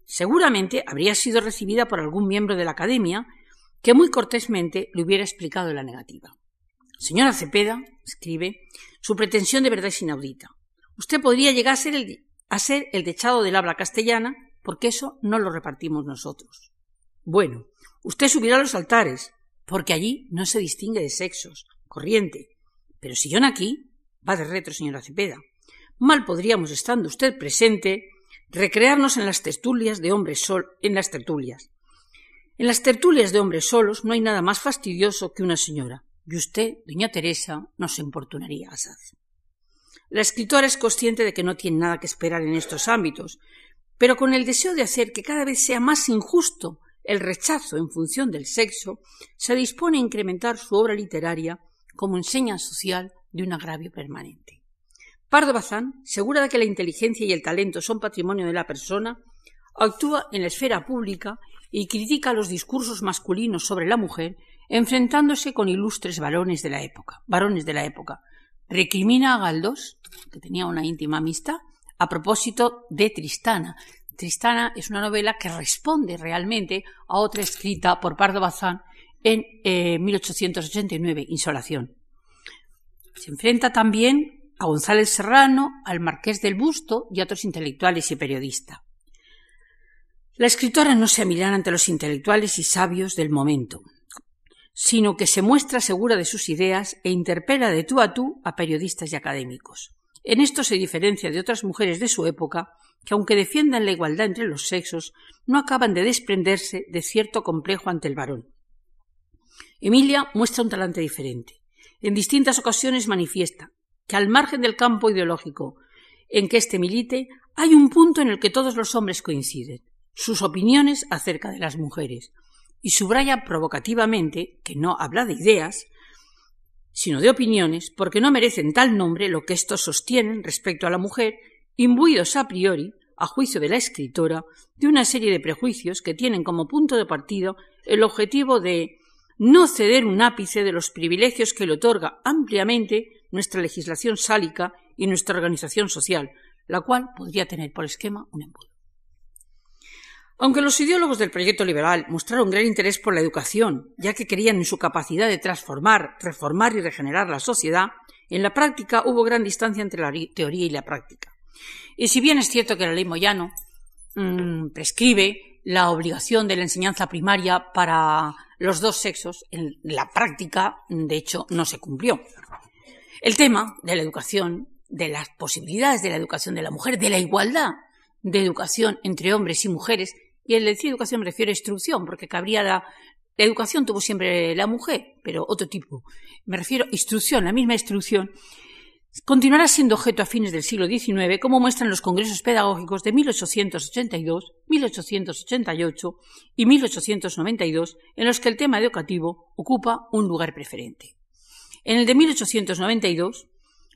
Seguramente habría sido recibida por algún miembro de la Academia que muy cortésmente le hubiera explicado la negativa. Señora Cepeda, escribe, su pretensión de verdad es inaudita. Usted podría llegar a ser el, a ser el dechado del habla castellana porque eso no lo repartimos nosotros. Bueno, usted subirá a los altares, porque allí no se distingue de sexos, corriente. Pero si yo aquí, va de retro, señora Cepeda. Mal podríamos, estando usted presente, recrearnos en las tertulias de hombres sol, en las tertulias. En las tertulias de hombres solos no hay nada más fastidioso que una señora, y usted, doña Teresa, nos importunaría asaz. La escritora es consciente de que no tiene nada que esperar en estos ámbitos, pero con el deseo de hacer que cada vez sea más injusto el rechazo en función del sexo, se dispone a incrementar su obra literaria como enseña social de un agravio permanente. Pardo Bazán, segura de que la inteligencia y el talento son patrimonio de la persona, actúa en la esfera pública y critica los discursos masculinos sobre la mujer, enfrentándose con ilustres varones de la época. Varones de la época. Recrimina a Galdós, que tenía una íntima amistad, a propósito de Tristana. Tristana es una novela que responde realmente a otra escrita por Pardo Bazán en 1889, eh, Insolación. Se enfrenta también a González Serrano, al Marqués del Busto y a otros intelectuales y periodistas. La escritora no se amilana ante los intelectuales y sabios del momento, sino que se muestra segura de sus ideas e interpela de tú a tú a periodistas y académicos. En esto se diferencia de otras mujeres de su época, que aunque defiendan la igualdad entre los sexos, no acaban de desprenderse de cierto complejo ante el varón. Emilia muestra un talante diferente. En distintas ocasiones manifiesta que al margen del campo ideológico en que éste milite, hay un punto en el que todos los hombres coinciden, sus opiniones acerca de las mujeres, y subraya provocativamente que no habla de ideas, sino de opiniones, porque no merecen tal nombre lo que éstos sostienen respecto a la mujer, imbuidos a priori, a juicio de la escritora, de una serie de prejuicios que tienen como punto de partido el objetivo de no ceder un ápice de los privilegios que le otorga ampliamente nuestra legislación sálica y nuestra organización social, la cual podría tener por esquema un embudo. Aunque los ideólogos del proyecto liberal mostraron gran interés por la educación, ya que creían en su capacidad de transformar, reformar y regenerar la sociedad, en la práctica hubo gran distancia entre la teoría y la práctica. Y si bien es cierto que la ley Moyano mm, prescribe la obligación de la enseñanza primaria para los dos sexos, en la práctica, de hecho, no se cumplió. El tema de la educación, de las posibilidades de la educación de la mujer, de la igualdad de educación entre hombres y mujeres, y el decir educación me refiero a instrucción, porque cabría la, la educación tuvo siempre la mujer, pero otro tipo. Me refiero a instrucción, la misma instrucción. Continuará siendo objeto a fines del siglo XIX, como muestran los congresos pedagógicos de 1882, 1888 y 1892, en los que el tema educativo ocupa un lugar preferente. En el de 1892,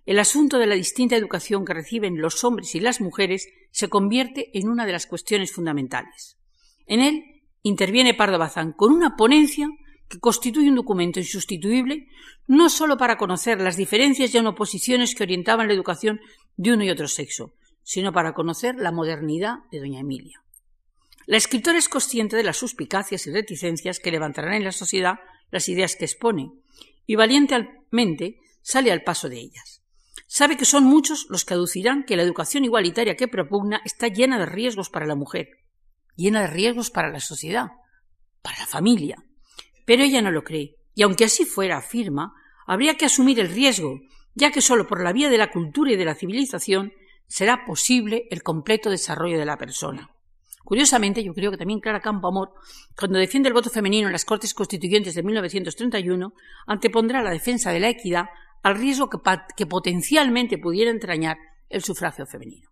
el asunto de la distinta educación que reciben los hombres y las mujeres se convierte en una de las cuestiones fundamentales. En él interviene Pardo Bazán con una ponencia que constituye un documento insustituible no sólo para conocer las diferencias y oposiciones que orientaban la educación de uno y otro sexo, sino para conocer la modernidad de doña Emilia. La escritora es consciente de las suspicacias y reticencias que levantarán en la sociedad las ideas que expone, y valientemente sale al paso de ellas. Sabe que son muchos los que aducirán que la educación igualitaria que propugna está llena de riesgos para la mujer, llena de riesgos para la sociedad, para la familia. Pero ella no lo cree, y aunque así fuera, afirma, habría que asumir el riesgo, ya que sólo por la vía de la cultura y de la civilización será posible el completo desarrollo de la persona. Curiosamente, yo creo que también Clara Campo Amor, cuando defiende el voto femenino en las Cortes Constituyentes de 1931, antepondrá la defensa de la equidad al riesgo que, que potencialmente pudiera entrañar el sufragio femenino.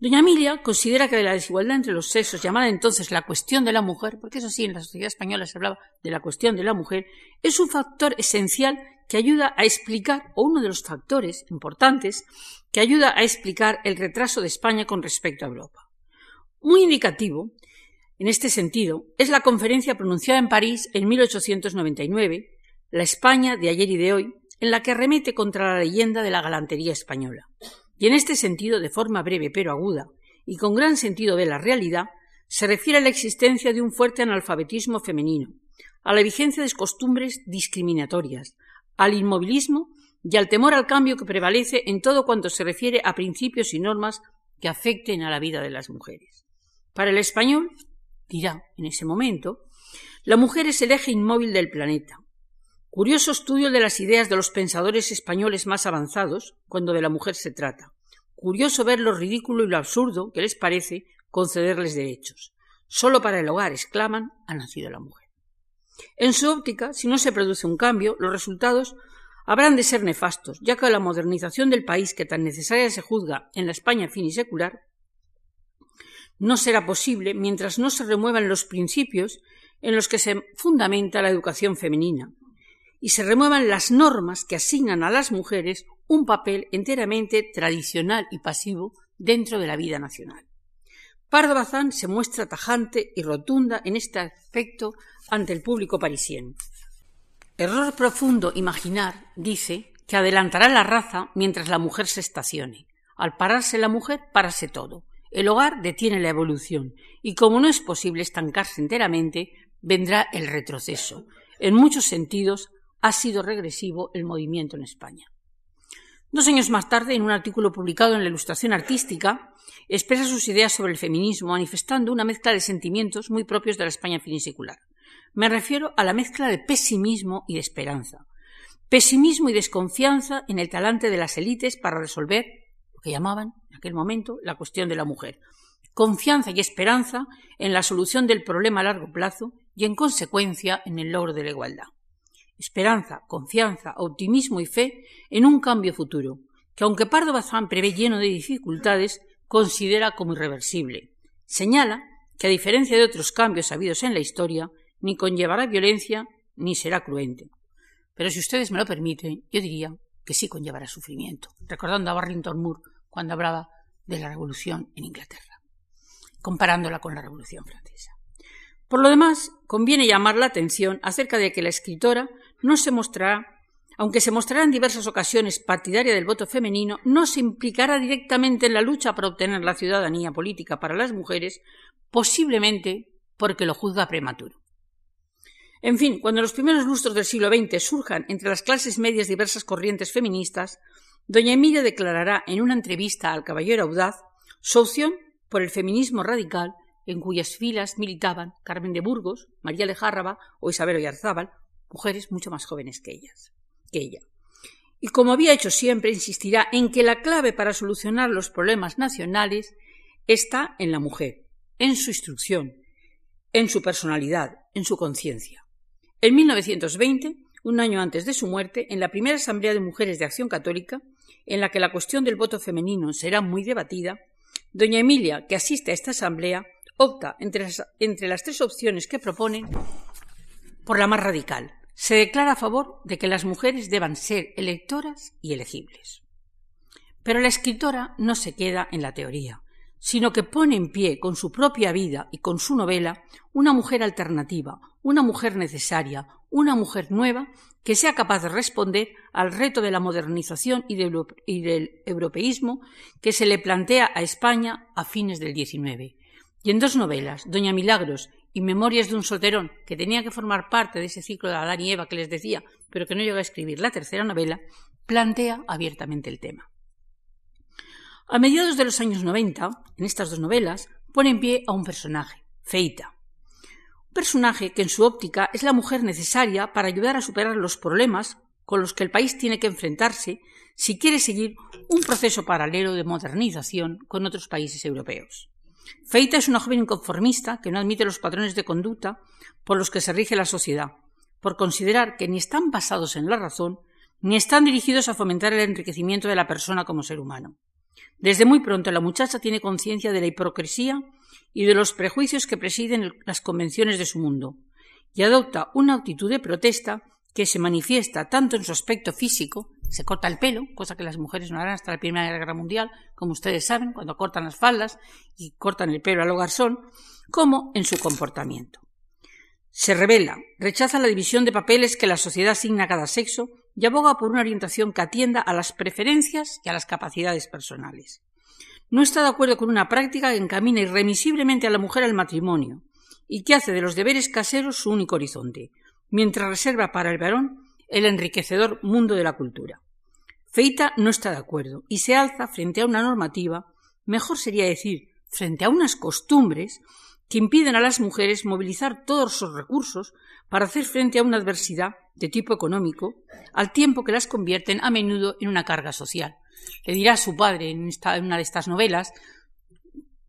Doña Emilia considera que la desigualdad entre los sexos, llamada entonces la cuestión de la mujer, porque eso sí, en la sociedad española se hablaba de la cuestión de la mujer, es un factor esencial que ayuda a explicar, o uno de los factores importantes, que ayuda a explicar el retraso de España con respecto a Europa. Muy indicativo, en este sentido, es la conferencia pronunciada en París en 1899, La España de ayer y de hoy, en la que arremete contra la leyenda de la galantería española. Y en este sentido, de forma breve pero aguda, y con gran sentido de la realidad, se refiere a la existencia de un fuerte analfabetismo femenino, a la vigencia de costumbres discriminatorias, al inmovilismo y al temor al cambio que prevalece en todo cuanto se refiere a principios y normas que afecten a la vida de las mujeres. Para el español, dirá en ese momento, la mujer es el eje inmóvil del planeta. Curioso estudio de las ideas de los pensadores españoles más avanzados cuando de la mujer se trata. Curioso ver lo ridículo y lo absurdo que les parece concederles derechos. Solo para el hogar, exclaman, ha nacido la mujer. En su óptica, si no se produce un cambio, los resultados habrán de ser nefastos, ya que la modernización del país que tan necesaria se juzga en la España finisecular no será posible mientras no se remuevan los principios en los que se fundamenta la educación femenina y se remuevan las normas que asignan a las mujeres un papel enteramente tradicional y pasivo dentro de la vida nacional. Pardo Bazán se muestra tajante y rotunda en este aspecto ante el público parisien. Error profundo imaginar, dice, que adelantará la raza mientras la mujer se estacione. Al pararse la mujer, parase todo. El hogar detiene la evolución, y como no es posible estancarse enteramente, vendrá el retroceso. En muchos sentidos ha sido regresivo el movimiento en España. Dos años más tarde, en un artículo publicado en la Ilustración Artística, expresa sus ideas sobre el feminismo manifestando una mezcla de sentimientos muy propios de la España finisecular. Me refiero a la mezcla de pesimismo y de esperanza. Pesimismo y desconfianza en el talante de las élites para resolver lo que llamaban en aquel momento la cuestión de la mujer. Confianza y esperanza en la solución del problema a largo plazo y, en consecuencia, en el logro de la igualdad esperanza, confianza, optimismo y fe en un cambio futuro, que aunque Pardo Bazán prevé lleno de dificultades, considera como irreversible. Señala que, a diferencia de otros cambios habidos en la historia, ni conllevará violencia ni será cruente. Pero si ustedes me lo permiten, yo diría que sí conllevará sufrimiento, recordando a Barrington Moore cuando hablaba de la revolución en Inglaterra, comparándola con la revolución francesa. Por lo demás, conviene llamar la atención acerca de que la escritora no se mostrará, aunque se mostrará en diversas ocasiones partidaria del voto femenino, no se implicará directamente en la lucha para obtener la ciudadanía política para las mujeres, posiblemente porque lo juzga prematuro. En fin, cuando los primeros lustros del siglo XX surjan entre las clases medias diversas corrientes feministas, doña Emilia declarará en una entrevista al Caballero Audaz su opción por el feminismo radical en cuyas filas militaban Carmen de Burgos, María Lejárraba o Isabel Oyarzábal, mujeres mucho más jóvenes que ellas, que ella. Y como había hecho siempre, insistirá en que la clave para solucionar los problemas nacionales está en la mujer, en su instrucción, en su personalidad, en su conciencia. En 1920, un año antes de su muerte, en la primera Asamblea de Mujeres de Acción Católica, en la que la cuestión del voto femenino será muy debatida, doña Emilia, que asiste a esta asamblea, opta entre las, entre las tres opciones que proponen por la más radical, se declara a favor de que las mujeres deban ser electoras y elegibles. Pero la escritora no se queda en la teoría, sino que pone en pie con su propia vida y con su novela una mujer alternativa, una mujer necesaria, una mujer nueva que sea capaz de responder al reto de la modernización y, del europeísmo que se le plantea a España a fines del XIX. Y en dos novelas, Doña Milagros y Memorias de un solterón, que tenía que formar parte de ese ciclo de Adán y Eva que les decía, pero que no llegó a escribir la tercera novela, plantea abiertamente el tema. A mediados de los años 90, en estas dos novelas, pone en pie a un personaje, Feita. Un personaje que en su óptica es la mujer necesaria para ayudar a superar los problemas con los que el país tiene que enfrentarse si quiere seguir un proceso paralelo de modernización con otros países europeos. Feita es una joven inconformista que no admite los patrones de conducta por los que se rige la sociedad, por considerar que ni están basados en la razón, ni están dirigidos a fomentar el enriquecimiento de la persona como ser humano. Desde muy pronto la muchacha tiene conciencia de la hipocresía y de los prejuicios que presiden las convenciones de su mundo, y adopta una actitud de protesta que se manifiesta tanto en su aspecto físico, se corta el pelo, cosa que las mujeres no harán hasta la Primera Guerra Mundial, como ustedes saben, cuando cortan las faldas y cortan el pelo a lo garzón, como en su comportamiento. Se revela, rechaza la división de papeles que la sociedad asigna a cada sexo y aboga por una orientación que atienda a las preferencias y a las capacidades personales. No está de acuerdo con una práctica que encamina irremisiblemente a la mujer al matrimonio y que hace de los deberes caseros su único horizonte, mientras reserva para el varón el enriquecedor mundo de la cultura. Feita no está de acuerdo y se alza frente a una normativa, mejor sería decir, frente a unas costumbres que impiden a las mujeres movilizar todos sus recursos para hacer frente a una adversidad de tipo económico, al tiempo que las convierten a menudo en una carga social. Le dirá a su padre en, una de estas novelas,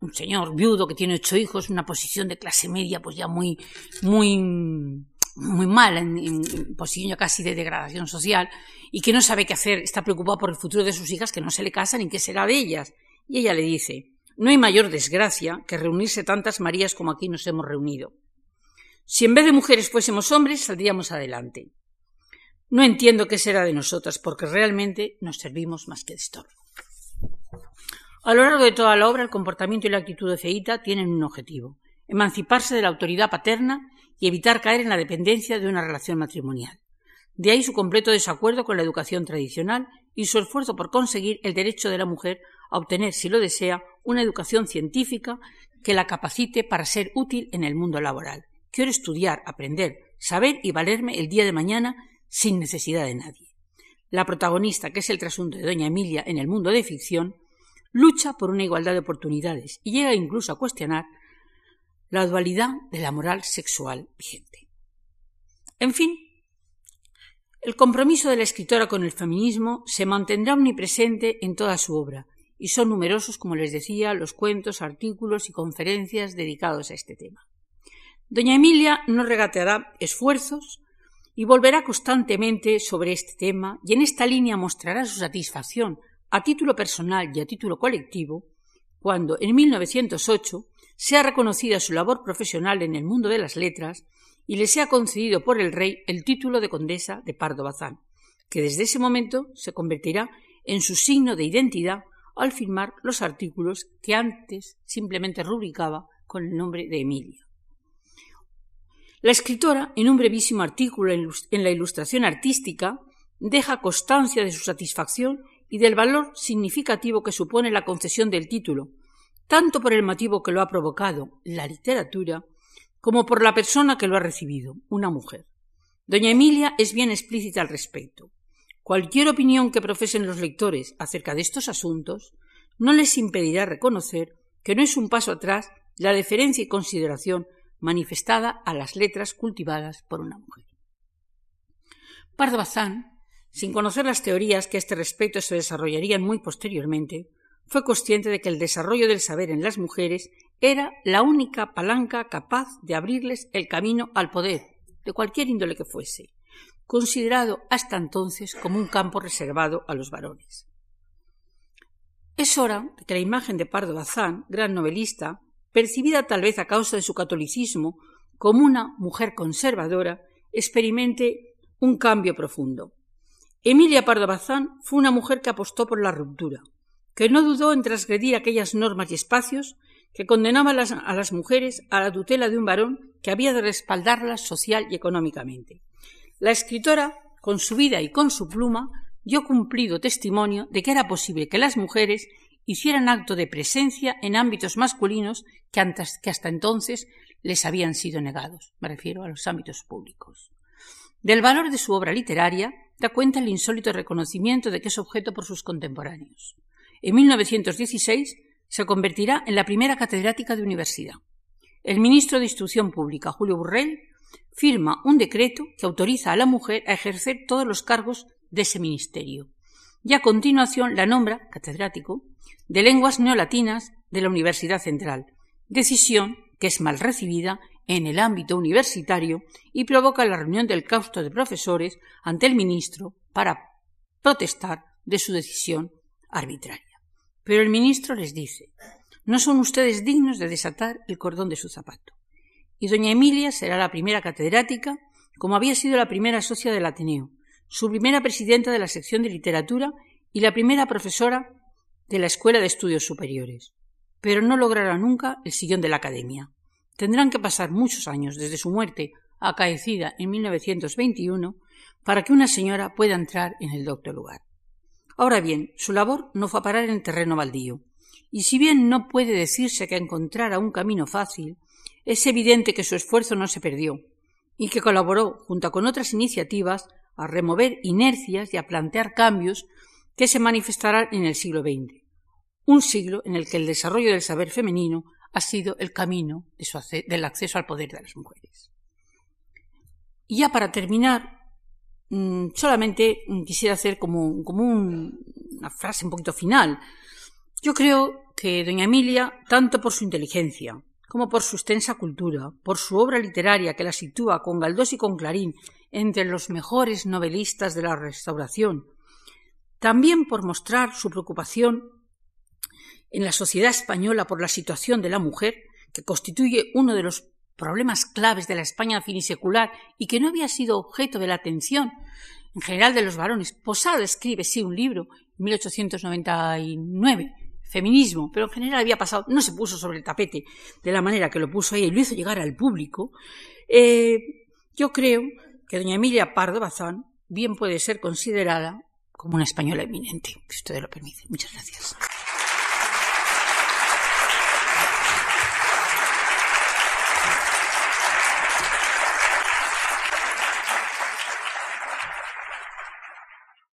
un señor viudo que tiene ocho hijos, una posición de clase media, pues ya muy, muy, muy mala, en, ya casi de degradación social, y que no sabe qué hacer, está preocupado por el futuro de sus hijas, que no se le casan y qué será de ellas. Y ella le dice, no hay mayor desgracia que reunirse tantas Marías como aquí nos hemos reunido. Si en vez de mujeres fuésemos hombres, saldríamos adelante. No entiendo qué será de nosotras, porque realmente nos servimos más que de estorbo. A lo largo de toda la obra, el comportamiento y la actitud de Feita tienen un objetivo, emanciparse de la autoridad paterna y evitar caer en la dependencia de una relación matrimonial. De ahí su completo desacuerdo con la educación tradicional y su esfuerzo por conseguir el derecho de la mujer a obtener, si lo desea, una educación científica que la capacite para ser útil en el mundo laboral. Quiero estudiar, aprender, saber y valerme el día de mañana sin necesidad de nadie. La protagonista, que es el trasunto de Doña Emilia en el mundo de ficción, lucha por una igualdad de oportunidades y llega incluso a cuestionar la dualidad de la moral sexual vigente. En fin, el compromiso de la escritora con el feminismo se mantendrá omnipresente en toda su obra, y son numerosos, como les decía, los cuentos, artículos y conferencias dedicados a este tema. Doña Emilia no regateará esfuerzos y volverá constantemente sobre este tema y en esta línea mostrará su satisfacción a título personal y a título colectivo cuando en 1908 sea reconocida su labor profesional en el mundo de las letras y le sea concedido por el rey el título de condesa de Pardo Bazán, que desde ese momento se convertirá en su signo de identidad al firmar los artículos que antes simplemente rubricaba con el nombre de Emilia. La escritora, en un brevísimo artículo en la ilustración artística, deja constancia de su satisfacción y del valor significativo que supone la concesión del título, tanto por el motivo que lo ha provocado, la literatura, como por la persona que lo ha recibido, una mujer. Doña Emilia es bien explícita al respecto. Cualquier opinión que profesen los lectores acerca de estos asuntos no les impedirá reconocer que no es un paso atrás la deferencia y consideración manifestada a las letras cultivadas por una mujer. Pardo Bazán, sin conocer las teorías que a este respecto se desarrollarían muy posteriormente, fue consciente de que el desarrollo del saber en las mujeres era la única palanca capaz de abrirles el camino al poder, de cualquier índole que fuese, considerado hasta entonces como un campo reservado a los varones. Es hora de que la imagen de Pardo Bazán, gran novelista, percibida tal vez a causa de su catolicismo como una mujer conservadora, experimente un cambio profundo. Emilia Pardo Bazán fue una mujer que apostó por la ruptura, que no dudó en transgredir aquellas normas y espacios que condenaban a las mujeres a la tutela de un varón que había de respaldarlas social y económicamente. La escritora, con su vida y con su pluma, dio cumplido testimonio de que era posible que las mujeres hicieran acto de presencia en ámbitos masculinos que, hasta entonces les habían sido negados. Me refiero a los ámbitos públicos. Del valor de su obra literaria da cuenta el insólito reconocimiento de que es objeto por sus contemporáneos. En 1916 se convertirá en la primera catedrática de universidad. El ministro de Instrucción Pública, Julio Burrell, firma un decreto que autoriza a la mujer a ejercer todos los cargos de ese ministerio. Y a continuación la nombra catedrático de lenguas neolatinas de la Universidad Central, decisión que es mal recibida en el ámbito universitario y provoca la reunión del claustro de profesores ante el ministro para protestar de su decisión arbitraria. Pero el ministro les dice, no son ustedes dignos de desatar el cordón de su zapato. Y doña Emilia será la primera catedrática, como había sido la primera socia del Ateneo, su primera presidenta de la sección de literatura y la primera profesora de la Escuela de Estudios Superiores. Pero no logrará nunca el sillón de la Academia. Tendrán que pasar muchos años desde su muerte, acaecida en 1921, para que una señora pueda entrar en el doctor lugar. Ahora bien, su labor no fue a parar en terreno baldío, y si bien no puede decirse que encontrara un camino fácil, es evidente que su esfuerzo no se perdió, y que colaboró, junto con otras iniciativas, a remover inercias y a plantear cambios que se manifestarán en el siglo XX, un siglo en el que el desarrollo del saber femenino ha sido el camino del acceso al poder de las mujeres. Y ya para terminar, solamente quisiera hacer como, una frase un poquito final. Yo creo que doña Emilia, tanto por su inteligencia, como por su extensa cultura, por su obra literaria que la sitúa con Galdós y con Clarín entre los mejores novelistas de la Restauración, también por mostrar su preocupación en la sociedad española por la situación de la mujer, que constituye uno de los problemas claves de la España finisecular y que no había sido objeto de la atención en general de los varones. Posada escribe, sí, un libro en 1899, Feminismo, pero en general había pasado, no se puso sobre el tapete de la manera que lo puso ella y lo hizo llegar al público. Eh, yo creo que doña Emilia Pardo Bazán bien puede ser considerada como una española eminente, si ustedes lo permiten. Muchas gracias.